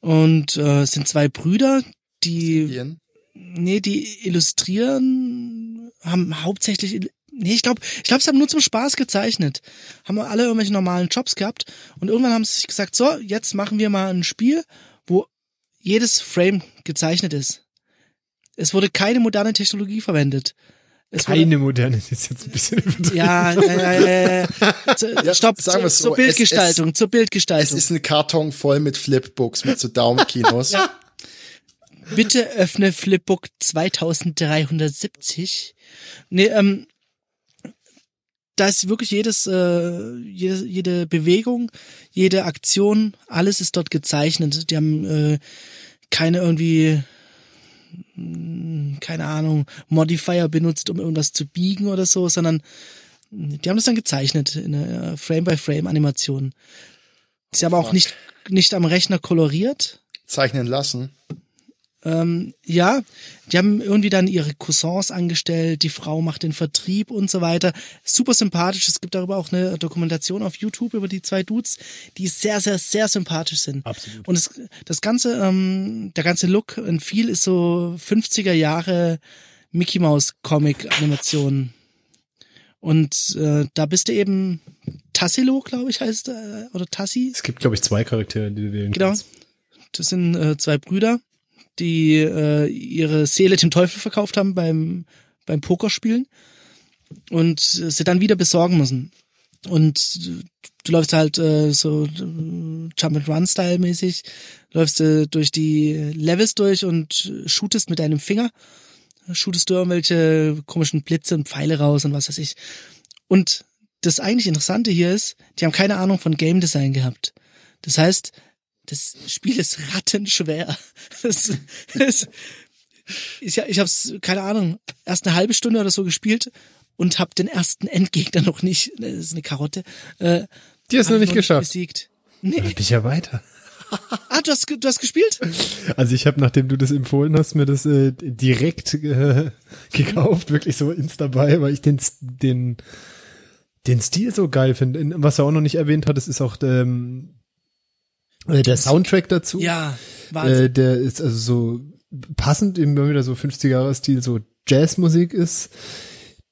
Und äh, es sind zwei Brüder, die, Ian. Nee, die illustrieren, haben hauptsächlich, nee, ich glaube, ich glaube, sie haben nur zum Spaß gezeichnet. Haben alle irgendwelche normalen Jobs gehabt. Und irgendwann haben sie sich gesagt, so, jetzt machen wir mal ein Spiel, wo jedes Frame gezeichnet ist. Es wurde keine moderne Technologie verwendet. Es wurde- Keine moderne, das ist jetzt ein bisschen übertrieben. ja, ja, ja, ja, ja. Zu- Ja, Stopp, sagen zu, wir's so, zur Bildgestaltung, es- zur Es Bildgestaltung. ist ein Karton voll mit Flipbooks, mit so Daumenkinos. Bitte öffne Flipbook 2370. Nee, ähm, da ist wirklich jedes, äh, jede, jede Bewegung, jede Aktion, alles ist dort gezeichnet. Die haben äh, keine irgendwie, mh, keine Ahnung, Modifier benutzt, um irgendwas zu biegen oder so, sondern die haben das dann gezeichnet in einer Frame-by-Frame-Animation. Sie haben auch nicht, nicht am Rechner koloriert, Zeichnen lassen. Ähm, ja, die haben irgendwie dann ihre Cousins angestellt, die Frau macht den Vertrieb und so weiter. Super sympathisch. Es gibt darüber auch eine Dokumentation auf YouTube über die zwei Dudes, die sehr, sehr, sehr sympathisch sind. Absolut. Und das, das ganze, ähm, der ganze Look und viel ist so 50er Jahre Mickey Mouse Comic Animation. Und äh, da bist du eben Tassilo, glaube ich, heißt äh, oder Tassi. Es gibt, glaube ich, zwei Charaktere, die du wählen Genau. kannst. Das sind äh, zwei Brüder, die äh, ihre Seele dem Teufel verkauft haben beim, beim Pokerspielen und sie dann wieder besorgen müssen. Und du läufst halt äh, so äh, Jump-and-Run-Style mäßig, läufst äh, durch die Levels durch und shootest mit deinem Finger. Shootest du irgendwelche komischen Blitze und Pfeile raus und was weiß ich. Und das eigentlich Interessante hier ist, die haben keine Ahnung von Game Design gehabt. Das heißt, das Spiel ist rattenschwer. Das, das, ich ich habe es, keine Ahnung, erst eine halbe Stunde oder so gespielt und habe den ersten Endgegner noch nicht, das ist eine Karotte, äh, Die hast du noch ich nicht geschafft. besiegt. Dann Nee. bin ich ja weiter. Ah, du hast, du hast gespielt? Also ich habe, nachdem du das empfohlen hast, mir das äh, direkt äh, gekauft, wirklich so ins dabei, weil ich den den den Stil so geil finde. In- Was er auch noch nicht erwähnt hat, das ist auch der, ähm, äh, der Soundtrack dazu. Ja, Wahnsinn. Äh, der ist also so passend immer wieder so 50er-Jahre-Stil, so Jazzmusik ist,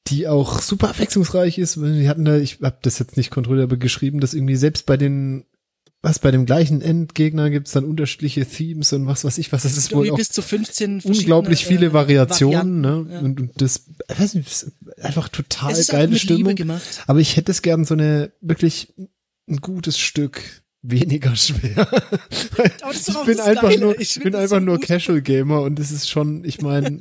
die auch super abwechslungsreich ist. Wir hatten da, ich habe das jetzt nicht kontrolliert, aber geschrieben, dass irgendwie selbst bei den was bei dem gleichen Endgegner gibt's dann unterschiedliche Themes und was weiß ich was. Das ist wohl auch bis zu 15 unglaublich viele äh, Variationen, Varianten, ne? ja. Und, und das, ich weiß nicht, ist einfach total geile Stimmung. Aber ich hätte es gern so eine wirklich ein gutes Stück weniger schwer. ich bin einfach Geile. nur, Ich bin einfach so nur. Casual Gamer und es ist schon, ich meine,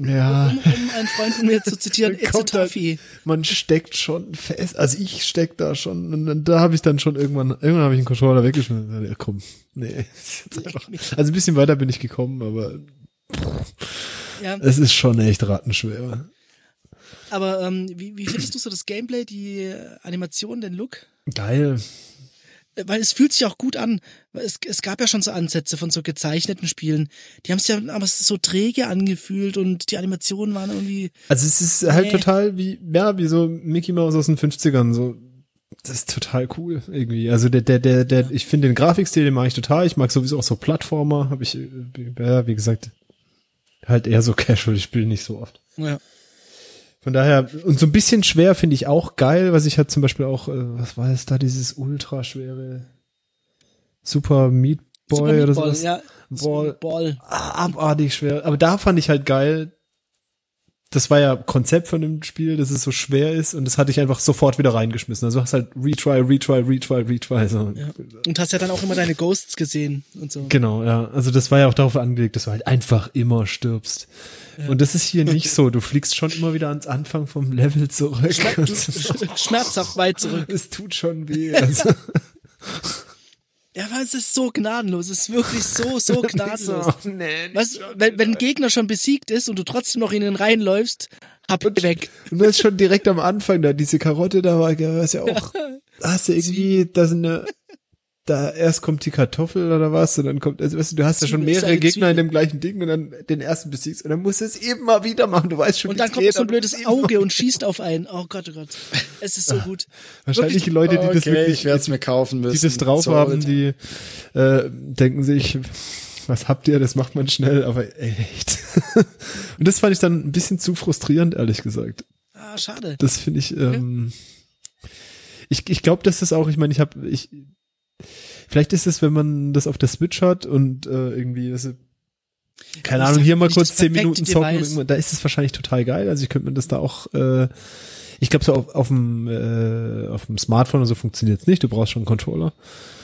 ja, Um, um einen Freund von mir zu zitieren, it's a halt- toughie. man steckt schon fest. Also ich steck da schon und dann, da habe ich dann schon irgendwann, irgendwann habe ich den Controller weggeschmissen. Ja, komm, nee. einfach- Also ein bisschen weiter bin ich gekommen, aber Ja, es ist schon echt rattenschwer. aber ähm, wie, wie findest du so das Gameplay, die Animation, den Look? Geil. Weil es fühlt sich auch gut an. Es, es gab ja schon so Ansätze von so gezeichneten Spielen. Die haben sich ja aber so träge angefühlt und die Animationen waren irgendwie. Also es ist halt Nee. total wie, ja, wie so Mickey Mouse aus den 50ern, so. Das ist total cool irgendwie. Also der, der, der, der, ich finde den Grafikstil, den mag ich total. Ich mag sowieso auch so Plattformer, habe ich, äh, ja, wie gesagt, halt eher so casual. Ich spiele nicht so oft. Ja. Von daher, und so ein bisschen schwer finde ich auch geil, was ich halt zum Beispiel auch, äh, was war es da, dieses ultra schwere Super Meat Boy Super oder Meat Ball, sowas. ja. Ball. Ball. Ah, abartig schwer. Aber da fand ich halt geil. Das war ja Konzept von dem Spiel, dass es so schwer ist und das hatte ich einfach sofort wieder reingeschmissen. Also hast halt Retry, Retry, Retry, Retry. So. Ja. Und hast ja dann auch immer deine Ghosts gesehen und so. Genau, ja. Also das war ja auch darauf angelegt, dass du halt einfach immer stirbst. Und das ist hier nicht so. Du fliegst schon immer wieder ans Anfang vom Level zurück. Schmerzhaft weit zurück. Es tut schon weh. Also. Ja, weil es ist so gnadenlos. Es ist wirklich so, so gnadenlos. So, nee, Weißt, wenn, wenn ein. Gegner schon besiegt ist und du trotzdem noch in den Reihen läufst, hab weg. Und du hast schon direkt am Anfang da diese Karotte da war, ja, ist ja auch, hast du irgendwie, da sind eine, da erst kommt die Kartoffel oder was und dann kommt, also weißt du, du hast ja schon mehrere Gegner in dem gleichen Ding und dann den ersten besiegst und dann musst du es eben mal wieder machen, du weißt schon, Und dann kommt geht, so ein blödes Auge und schießt auf einen. Oh Gott, oh Gott. Es ist so gut. Wahrscheinlich Wirklich, die Leute, die das okay, wirklich, ich werde es mir kaufen müssen. die das drauf So, haben, die äh, denken sich, was habt ihr, das macht man schnell, aber echt. und das fand ich dann ein bisschen zu frustrierend, ehrlich gesagt. Ah, schade. Das finde ich, ähm, ich, ich glaube, dass das auch, ich meine, ich habe, ich, vielleicht ist es, wenn man das auf der Switch hat und äh, irgendwie, das ist, keine Das Ahnung, hier mal kurz zehn Minuten zocken, da ist es wahrscheinlich total geil. Also ich könnte mir das da auch, äh, ich glaube, so auf, auf dem äh, auf dem Smartphone oder so funktioniert es nicht. Du brauchst schon einen Controller.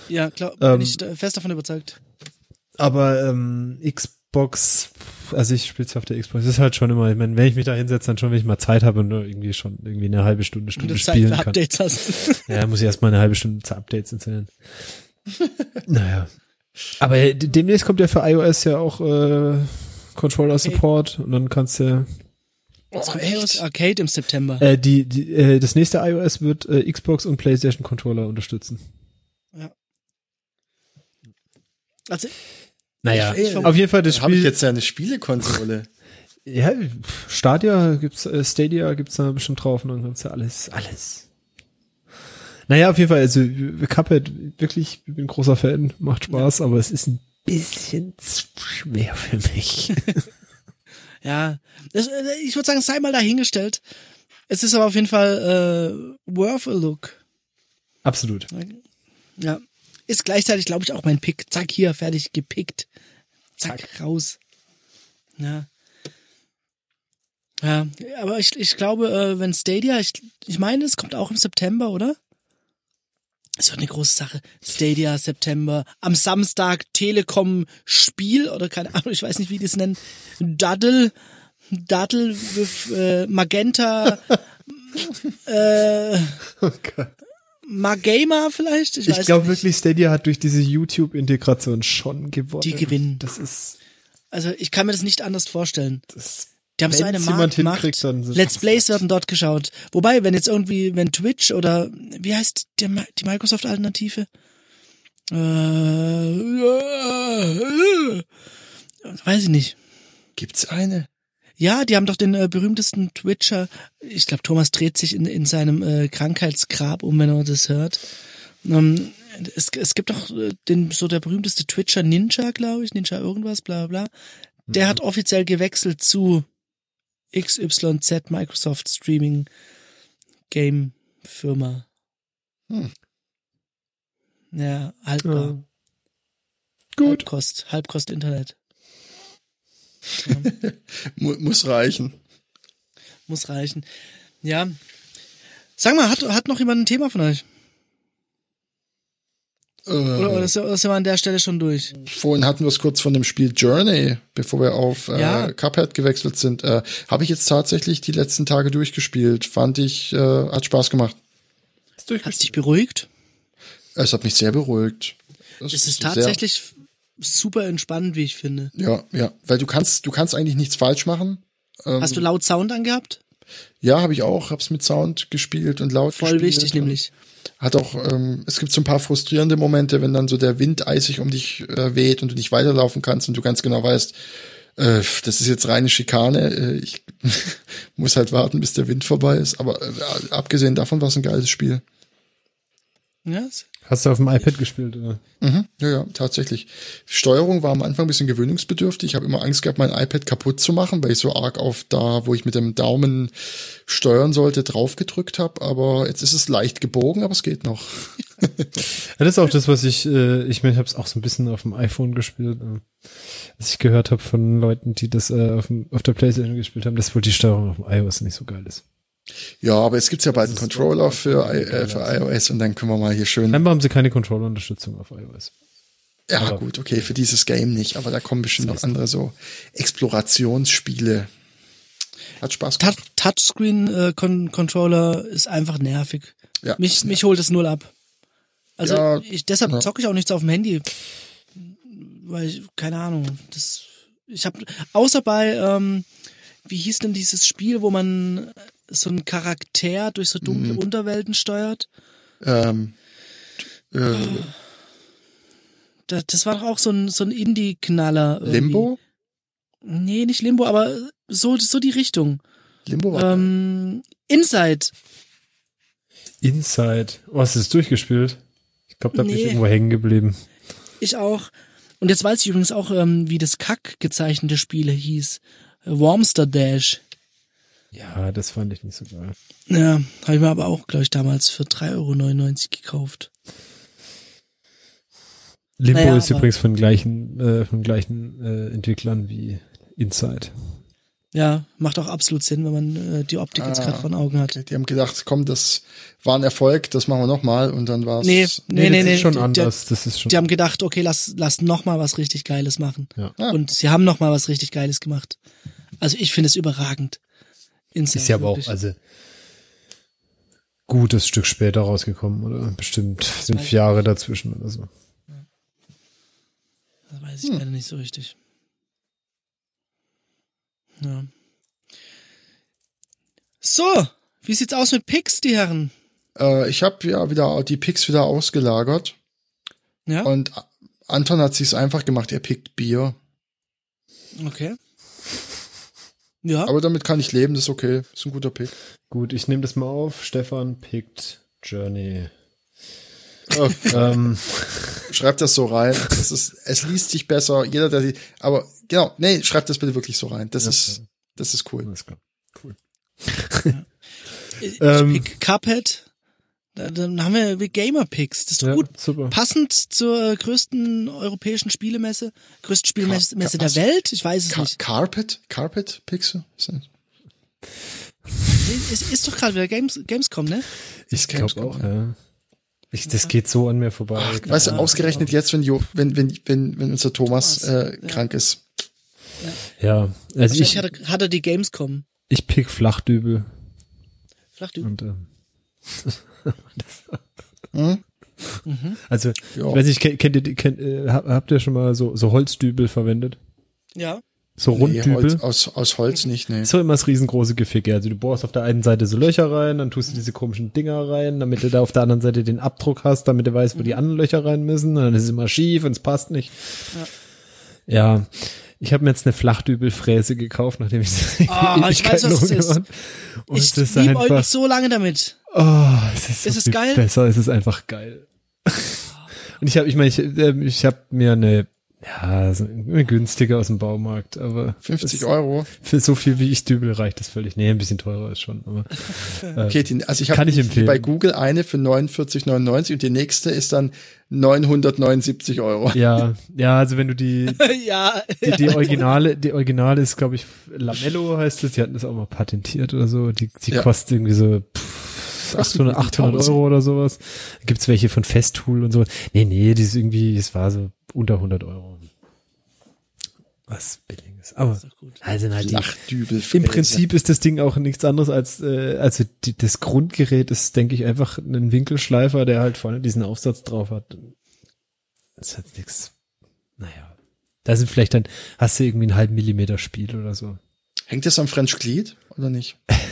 Ja, klar, Ähm, bin ich fest davon überzeugt. Aber ähm, Xbox, also ich spiele es auf der Xbox, das ist halt schon immer, ich meine, wenn ich mich da hinsetze, dann schon, wenn ich mal Zeit habe und nur irgendwie schon irgendwie eine halbe Stunde, Stunde du Zeit spielen für kann. Updates hast. Ja, muss ich erstmal eine halbe Stunde zu Updates installieren. Naja. Aber demnächst kommt ja für iOS ja auch äh, Controller Support und dann kannst du Oh, echt? Arcade im September. äh, die, die äh, das nächste iOS wird äh, Xbox und PlayStation Controller unterstützen. Also, Naja, Ich- ich- auf jeden Fall das Habe ich Spiel. jetzt ja eine Spielekonsole. ja, Stadia gibt's, äh, Stadia gibt's da bestimmt drauf und dann kannst du alles, alles. Naja, auf jeden Fall, also Cuphead, wirklich, ich bin großer Fan, macht Spaß, aber es ist ein bisschen zu schwer für mich. ja, äh, ich würde sagen, sei mal dahingestellt. Es ist aber auf jeden Fall äh, worth a look. Absolut. Ja. Ist gleichzeitig, glaube ich, auch mein Pick. Zack, hier, fertig, gepickt. Zack, raus. Ja. Ja, aber ich, ich glaube, äh, wenn Stadia, ich, ich meine, es kommt auch im September, oder? Es wird eine große Sache. Stadia, September. Am Samstag Telekom Spiel oder keine Ahnung, ich weiß nicht, wie die es nennen. Daddle with äh, Magenta, äh, Magama vielleicht? Ich, Ich glaube wirklich, Stadia hat durch diese YouTube-Integration schon gewonnen. Die gewinnen. Das ist, Also ich kann mir das nicht anders vorstellen. das, Die haben so eine dann sind- Let's Plays werden dort geschaut. Wobei, wenn jetzt irgendwie, wenn Twitch oder wie heißt die, die Microsoft-Alternative? Äh, äh, weiß ich nicht. Gibt's eine? Ja, die haben doch den äh, berühmtesten Twitcher. Ich glaube, Thomas dreht sich in, in seinem äh, Krankheitsgrab um, wenn er das hört. Ähm, es, es gibt doch äh, den, so der berühmteste Twitcher Ninja, glaube ich, Ninja irgendwas, bla bla. Der hat offiziell gewechselt zu XYZ Microsoft Streaming Game Firma. Hm. Ja, haltbar. Ja. Gut. Halbkost, Halbkost Internet. Mu muss reichen. Muss reichen. Ja. Sag mal, hat, hat noch jemand ein Thema von euch? Äh, Oder, oder, ist, sind wir an der Stelle schon durch? Vorhin hatten wir es kurz von dem Spiel Journey, bevor wir auf äh, Ja. Cuphead gewechselt sind. Äh, Habe ich jetzt tatsächlich die letzten Tage durchgespielt. Fand ich, äh, hat Spaß gemacht. Hat's dich beruhigt? Es hat mich sehr beruhigt. Es ist sehr- tatsächlich super entspannend, wie ich finde. Ja, ja, weil du kannst, du kannst eigentlich nichts falsch machen. Ähm, Hast du laut Sound angehabt? Ja, habe ich auch. Hab's mit Sound gespielt und laut Voll gespielt. wichtig nämlich. Hat auch, ähm, es gibt so ein paar frustrierende Momente, wenn dann so der Wind eisig um dich äh, weht und du nicht weiterlaufen kannst und du ganz genau weißt, äh, das ist jetzt reine Schikane. Äh, ich muss halt warten, bis der Wind vorbei ist. Aber äh, abgesehen davon war es ein geiles Spiel. Ja, Hast du auf dem iPad gespielt, oder? Mhm, ja, ja, tatsächlich. Steuerung war am Anfang ein bisschen gewöhnungsbedürftig. Ich habe immer Angst gehabt, mein iPad kaputt zu machen, weil ich so arg auf da, wo ich mit dem Daumen steuern sollte, drauf gedrückt habe. Aber jetzt ist es leicht gebogen, aber es geht noch. Ja, das ist auch das, was ich, äh, ich meine, ich habe es auch so ein bisschen auf dem iPhone gespielt. Äh, was ich gehört habe von Leuten, die das äh, auf, dem, auf der Playstation gespielt haben, dass wohl die Steuerung auf dem iOS nicht so geil ist. Ja, aber es gibt ja bald einen Controller für, äh, für iOS und dann können wir mal hier schön. Scheinbar haben sie keine Controller-Unterstützung auf iOS. Ja, aber- gut, okay, für dieses Game nicht, aber da kommen bestimmt noch andere so Explorationsspiele. Hat Spaß gemacht. Touchscreen-Controller ist einfach nervig. Ja, Mich, ist mich holt es null ab. Also Ja, ich, deshalb ja. zocke ich auch nichts auf dem Handy. Weil, ich, keine Ahnung, das, ich habe, außer bei, ähm, wie hieß denn dieses Spiel, wo man so einen Charakter durch so dunkle Mhm. Unterwelten steuert? Ähm, äh, Das, das war doch auch so ein, so ein Indie-Knaller. Limbo? Nee, nicht Limbo, aber so, so die Richtung. Limbo war Ähm, Inside. Inside. Oh, hast du das durchgespielt? Ich glaube, da bin ich Nee. irgendwo hängen geblieben. Ich auch. Und jetzt weiß ich übrigens auch, ähm, wie das Kack gezeichnete Spiel hieß. Wormster Dash. Ja, das fand ich nicht so geil. Ja, habe ich mir aber auch, glaube ich, damals für 3,99 Euro gekauft. Limbo Naja, ist übrigens von gleichen, äh, von gleichen äh, Entwicklern wie Inside. Ja, macht auch absolut Sinn, wenn man äh, die Optik jetzt Ah. gerade vor den Augen hat. Okay, die haben gedacht, komm, das war ein Erfolg, das machen wir nochmal und dann war es. Nee, nee, nee, das nee. ist schon die, anders. Das ist schon. Die haben gedacht, okay, lass, lass noch mal was richtig Geiles machen. Ja. Ah. Und sie haben noch mal was richtig Geiles gemacht. Also ich finde es überragend. Ist ja aber auch, also gutes Stück später rausgekommen, oder? Bestimmt fünf Jahre dazwischen oder so. Das weiß ich Hm. leider nicht so richtig. Ja. So, wie sieht's aus mit Picks, die Herren? Äh, ich habe ja wieder die Picks wieder ausgelagert Ja, und Anton hat sich's einfach gemacht, er pickt Bier. okay. Ja, Aber damit kann ich leben, das ist okay. Ist ein guter Pick. Gut, ich nehme das mal auf. Stefan pickt Journey. Äh, ähm, schreib das so rein. Das ist, es liest sich besser. Jeder, der die, aber genau, nee, schreib das bitte wirklich so rein. Das Ja, ist, das ist cool. alles klar. Cool. ich ähm, pick Cuphead. Da, dann haben wir Gamer-Picks. Das ist doch Ja, gut. super. Passend zur größten europäischen Spielemesse, größten Spielemesse Ka- der? Welt. Ich weiß es Ka nicht. Carpet? Carpet Pixel? Ist ist doch gerade wieder Games, Gamescom, ne? Ich Gamescom, glaube auch, ja. Ich, das geht so an mir vorbei. Ach, weißt du, Ja. ausgerechnet jetzt, wenn, jo, wenn, wenn, wenn, wenn unser Thomas, Thomas, äh, ja. krank ist. ja, also Wahrscheinlich ich, hat er, hat er die Gamescom. ich pick Flachdübel. Flach du. Und, ähm, Hm? also, Ja. ich weiß nicht, kennt, kennt ihr, kennt, äh, hab- habt ihr schon mal so, so Holzdübel verwendet? Ja. So Nee, Runddübel? Holz, aus, aus Holz nicht, nee. Ist doch immer das riesengroße Geficke. Also du bohrst auf der einen Seite so Löcher rein, dann tust du diese komischen Dinger rein, damit du da auf der anderen Seite den Abdruck hast, damit du weißt, wo die anderen Löcher rein müssen. Und dann ist es immer schief und es passt nicht. Ja. Ich habe mir jetzt eine Flachdübelfräse gekauft, nachdem ich Ah, ich weiß, was es ist. Und ich es ist liebe euch so lange damit. Oh, es ist, so Ist es viel geil? besser, es ist einfach geil. Und ich habe, ich meine, ich, äh, ich habe mir eine ja, so eine günstige aus dem Baumarkt, aber 50 das- Euro. für so viel wie ich dübel reicht das völlig. Nee, ein bisschen teurer ist schon, aber äh, Okay, die, also ich habe Kann ich empfehlen. bei Google eine für 49,99 und die nächste ist dann 979 Euro. ja, ja, also wenn du die ja, die, die Originale, die Originale ist, glaube ich, Lamello heißt es, die hatten das auch mal patentiert oder so. Die, die Ja. kostet irgendwie so pff, 800, 800 1000. Euro oder sowas. Gibt's welche von Festool und so. Nee, nee, die ist irgendwie, es war so unter 100 Euro. Was billiges. Aber ist gut. also halt die, im Prinzip ist das Ding auch nichts anderes als, äh, also die, das Grundgerät ist, denke ich, einfach ein Winkelschleifer, der halt vorne diesen Aufsatz drauf hat. Das hat nichts. Naja. Da sind vielleicht dann, hast du irgendwie einen halben Millimeter Spiel oder so. Hängt das am French Glied oder nicht?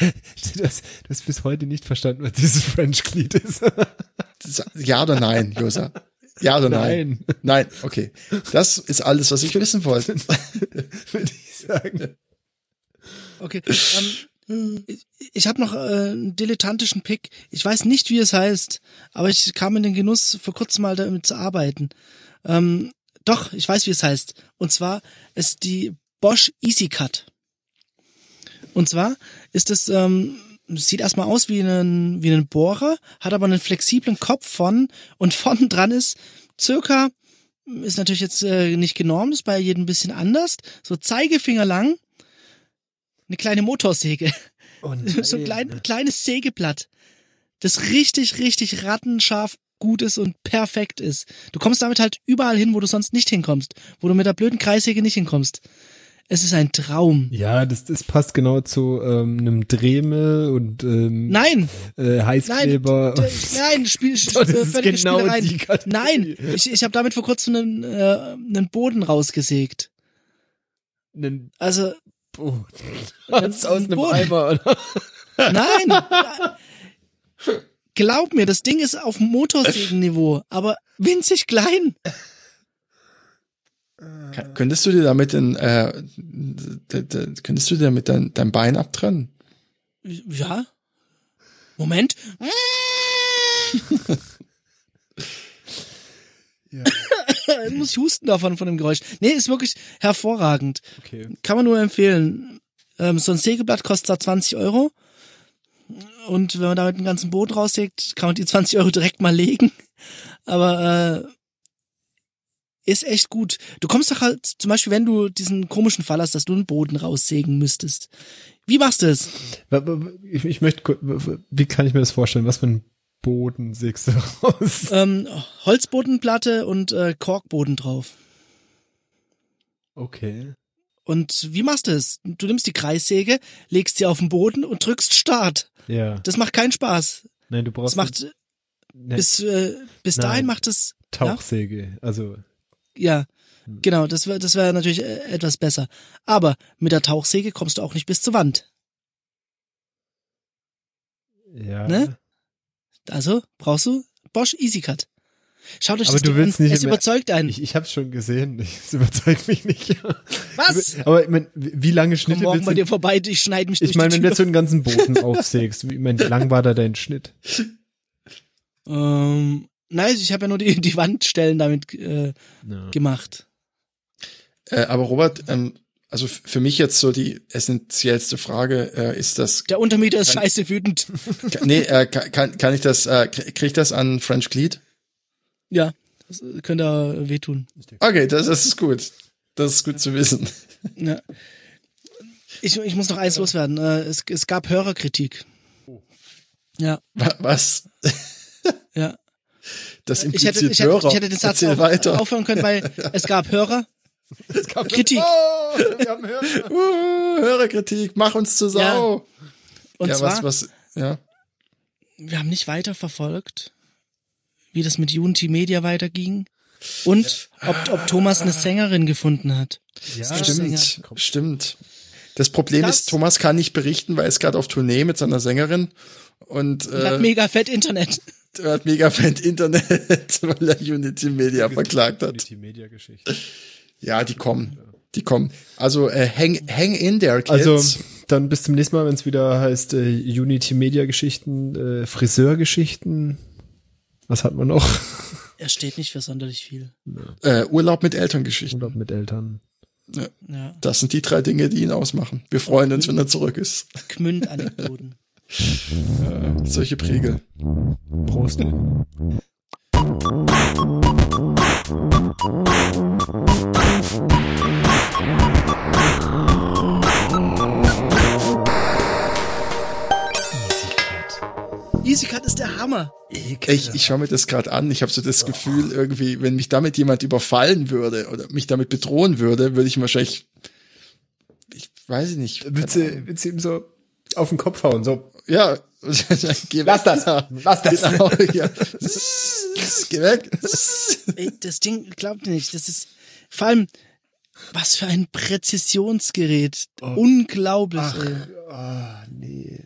Du hast, du hast bis heute nicht verstanden, was dieses French Glied ist. Ja oder nein, Josa? Ja oder nein? Nein, okay. Das ist alles, was ich wissen wollte. Würde ich sagen. Okay. Ähm, ich ich habe noch äh, einen dilettantischen Pick. Ich weiß nicht, wie es heißt, aber ich kam in den Genuss, vor kurzem mal damit zu arbeiten. Ähm, doch, ich weiß, wie es heißt. Und zwar ist die Bosch Easy Cut. Und zwar ist es, ähm, sieht erstmal aus wie ein, wie ein Bohrer, hat aber einen flexiblen Kopf von und vorn dran ist circa, ist natürlich jetzt äh, nicht genormt, ist bei jedem ein bisschen anders, so Zeigefinger lang, eine kleine Motorsäge. Oh so ein klein, kleines Sägeblatt, das richtig, richtig rattenscharf gut ist und perfekt ist. Du kommst damit halt überall hin, wo du sonst nicht hinkommst, wo du mit der blöden Kreissäge nicht hinkommst. Es ist ein Traum. Ja, das, das passt genau zu ähm, einem Dremel und ähm, Nein, äh, Heißkleber. d- nein, Spiel, Das ist genau Spielereien. die Kategorie. Nein, ich, ich habe damit vor kurzem einen, äh, einen Boden rausgesägt. Einen Also. Das aus ist ein einem Boot. Eimer, oder? Nein! Glaub mir, das Ding ist auf Motorsägenniveau, aber winzig klein. Ka- Könntest du dir damit den, äh, könntest du dir damit dein, dein Bein abtrennen? Ja. Moment. Ja. Jetzt muss ich husten davon, von dem Geräusch. Nee, ist wirklich hervorragend. Okay. Kann man nur empfehlen. Ähm, so ein Sägeblatt kostet da 20 Euro. Und wenn man damit einen ganzen Boden raussägt, kann man die 20 Euro direkt mal legen. Aber äh, ist echt gut. Du kommst doch halt, zum Beispiel, wenn du diesen komischen Fall hast, dass du einen Boden raussägen müsstest. Wie machst du es? Ich, ich möchte, wie kann ich mir das vorstellen? Was für ein Boden sägst du raus? Ähm, Holzbodenplatte und äh, Korkboden drauf. Okay. Und wie machst du es? Du nimmst die Kreissäge, legst sie auf den Boden und drückst Start. Ja. Das macht keinen Spaß. Nein, du Das brauchst macht eine bis äh, bis Nein. dahin macht es ja, Tauchsäge. Also, ja Hm. genau. Das wäre das wäre natürlich äh, etwas besser. Aber mit der Tauchsäge kommst du auch nicht bis zur Wand. ja. Ne? Also brauchst du Bosch EasyCut. Schaut euch Aber das du willst an. nicht Es überzeugt einen. Ich, ich habe schon gesehen. Es überzeugt mich nicht. Was? Aber ich mein, wie lange Komm Schnitte morgen willst bei du? dir vorbei. Ich schneide mich Ich meine, wenn du jetzt so einen ganzen Boden aufsägst, wie, ich mein, wie lang war da dein Schnitt? ähm, nein, ich habe ja nur die die Wandstellen damit äh, Ja. gemacht. Äh, aber Robert, ähm, also für mich jetzt so die essentiellste Frage äh, ist das, Der Untermieter ist Kann- scheiße wütend. nee, äh, kann, kann- kann ich das, äh, krieg ich das an French Glied? Ja, das könnte er wehtun. Okay, das, das ist gut. Das ist gut zu wissen. Ja. Ich, ich muss noch eins loswerden. Äh, Es, es gab Hörerkritik. Ja, Wa- Was? ja. Das Ich hätte, impliziert ich hätte, Hörer. ich hätte den Satz weiter. aufhören können, weil es gab Hörer. Kritik. Oh, wir haben Hörer. Uh, Hörerkritik, mach uns zur Sau. Und ja, zwar, was, was, ja. wir haben nicht weiter verfolgt, wie das mit Unity Media weiterging. Und ob, ob Thomas eine Sängerin gefunden hat. Ja, Stimmt, stimmt. Das Problem Das- ist, Thomas kann nicht berichten, weil er ist gerade auf Tournee mit seiner Sängerin und Und hat äh, mega fett Internet. Er hat mega Fan Internet, weil er Unity Media verklagt hat. Die Media-Geschichte. Ja, die kommen. Die kommen. Also äh, hang, hang in there, kids. Also, dann bis zum nächsten Mal, wenn es wieder heißt äh, Unity Media Geschichten, äh, Friseurgeschichten. Was hat man noch? Er steht nicht für sonderlich viel. Äh, Urlaub mit Elterngeschichten. Urlaub mit Eltern. Ja. Das sind die drei Dinge, die ihn ausmachen. Wir freuen uns, wenn er zurück ist. Gmünd-Anekdoten. Äh, solche Prägel. Prost. EasyCut ist der Hammer. Ich, ich schaue mir das gerade an. Ich habe so das Gefühl, irgendwie, wenn mich damit jemand überfallen würde oder mich damit bedrohen würde, würde ich ihm wahrscheinlich, ich weiß nicht. Willst du, willst du ihm so auf den Kopf hauen? So, Ja, geh Lass weg. das. Lass das. Genau, ja. Geh weg. Ey, das Ding, glaubt ihr nicht, das ist, vor allem, was für ein Präzisionsgerät. Unglaublich, ey. ah, nee.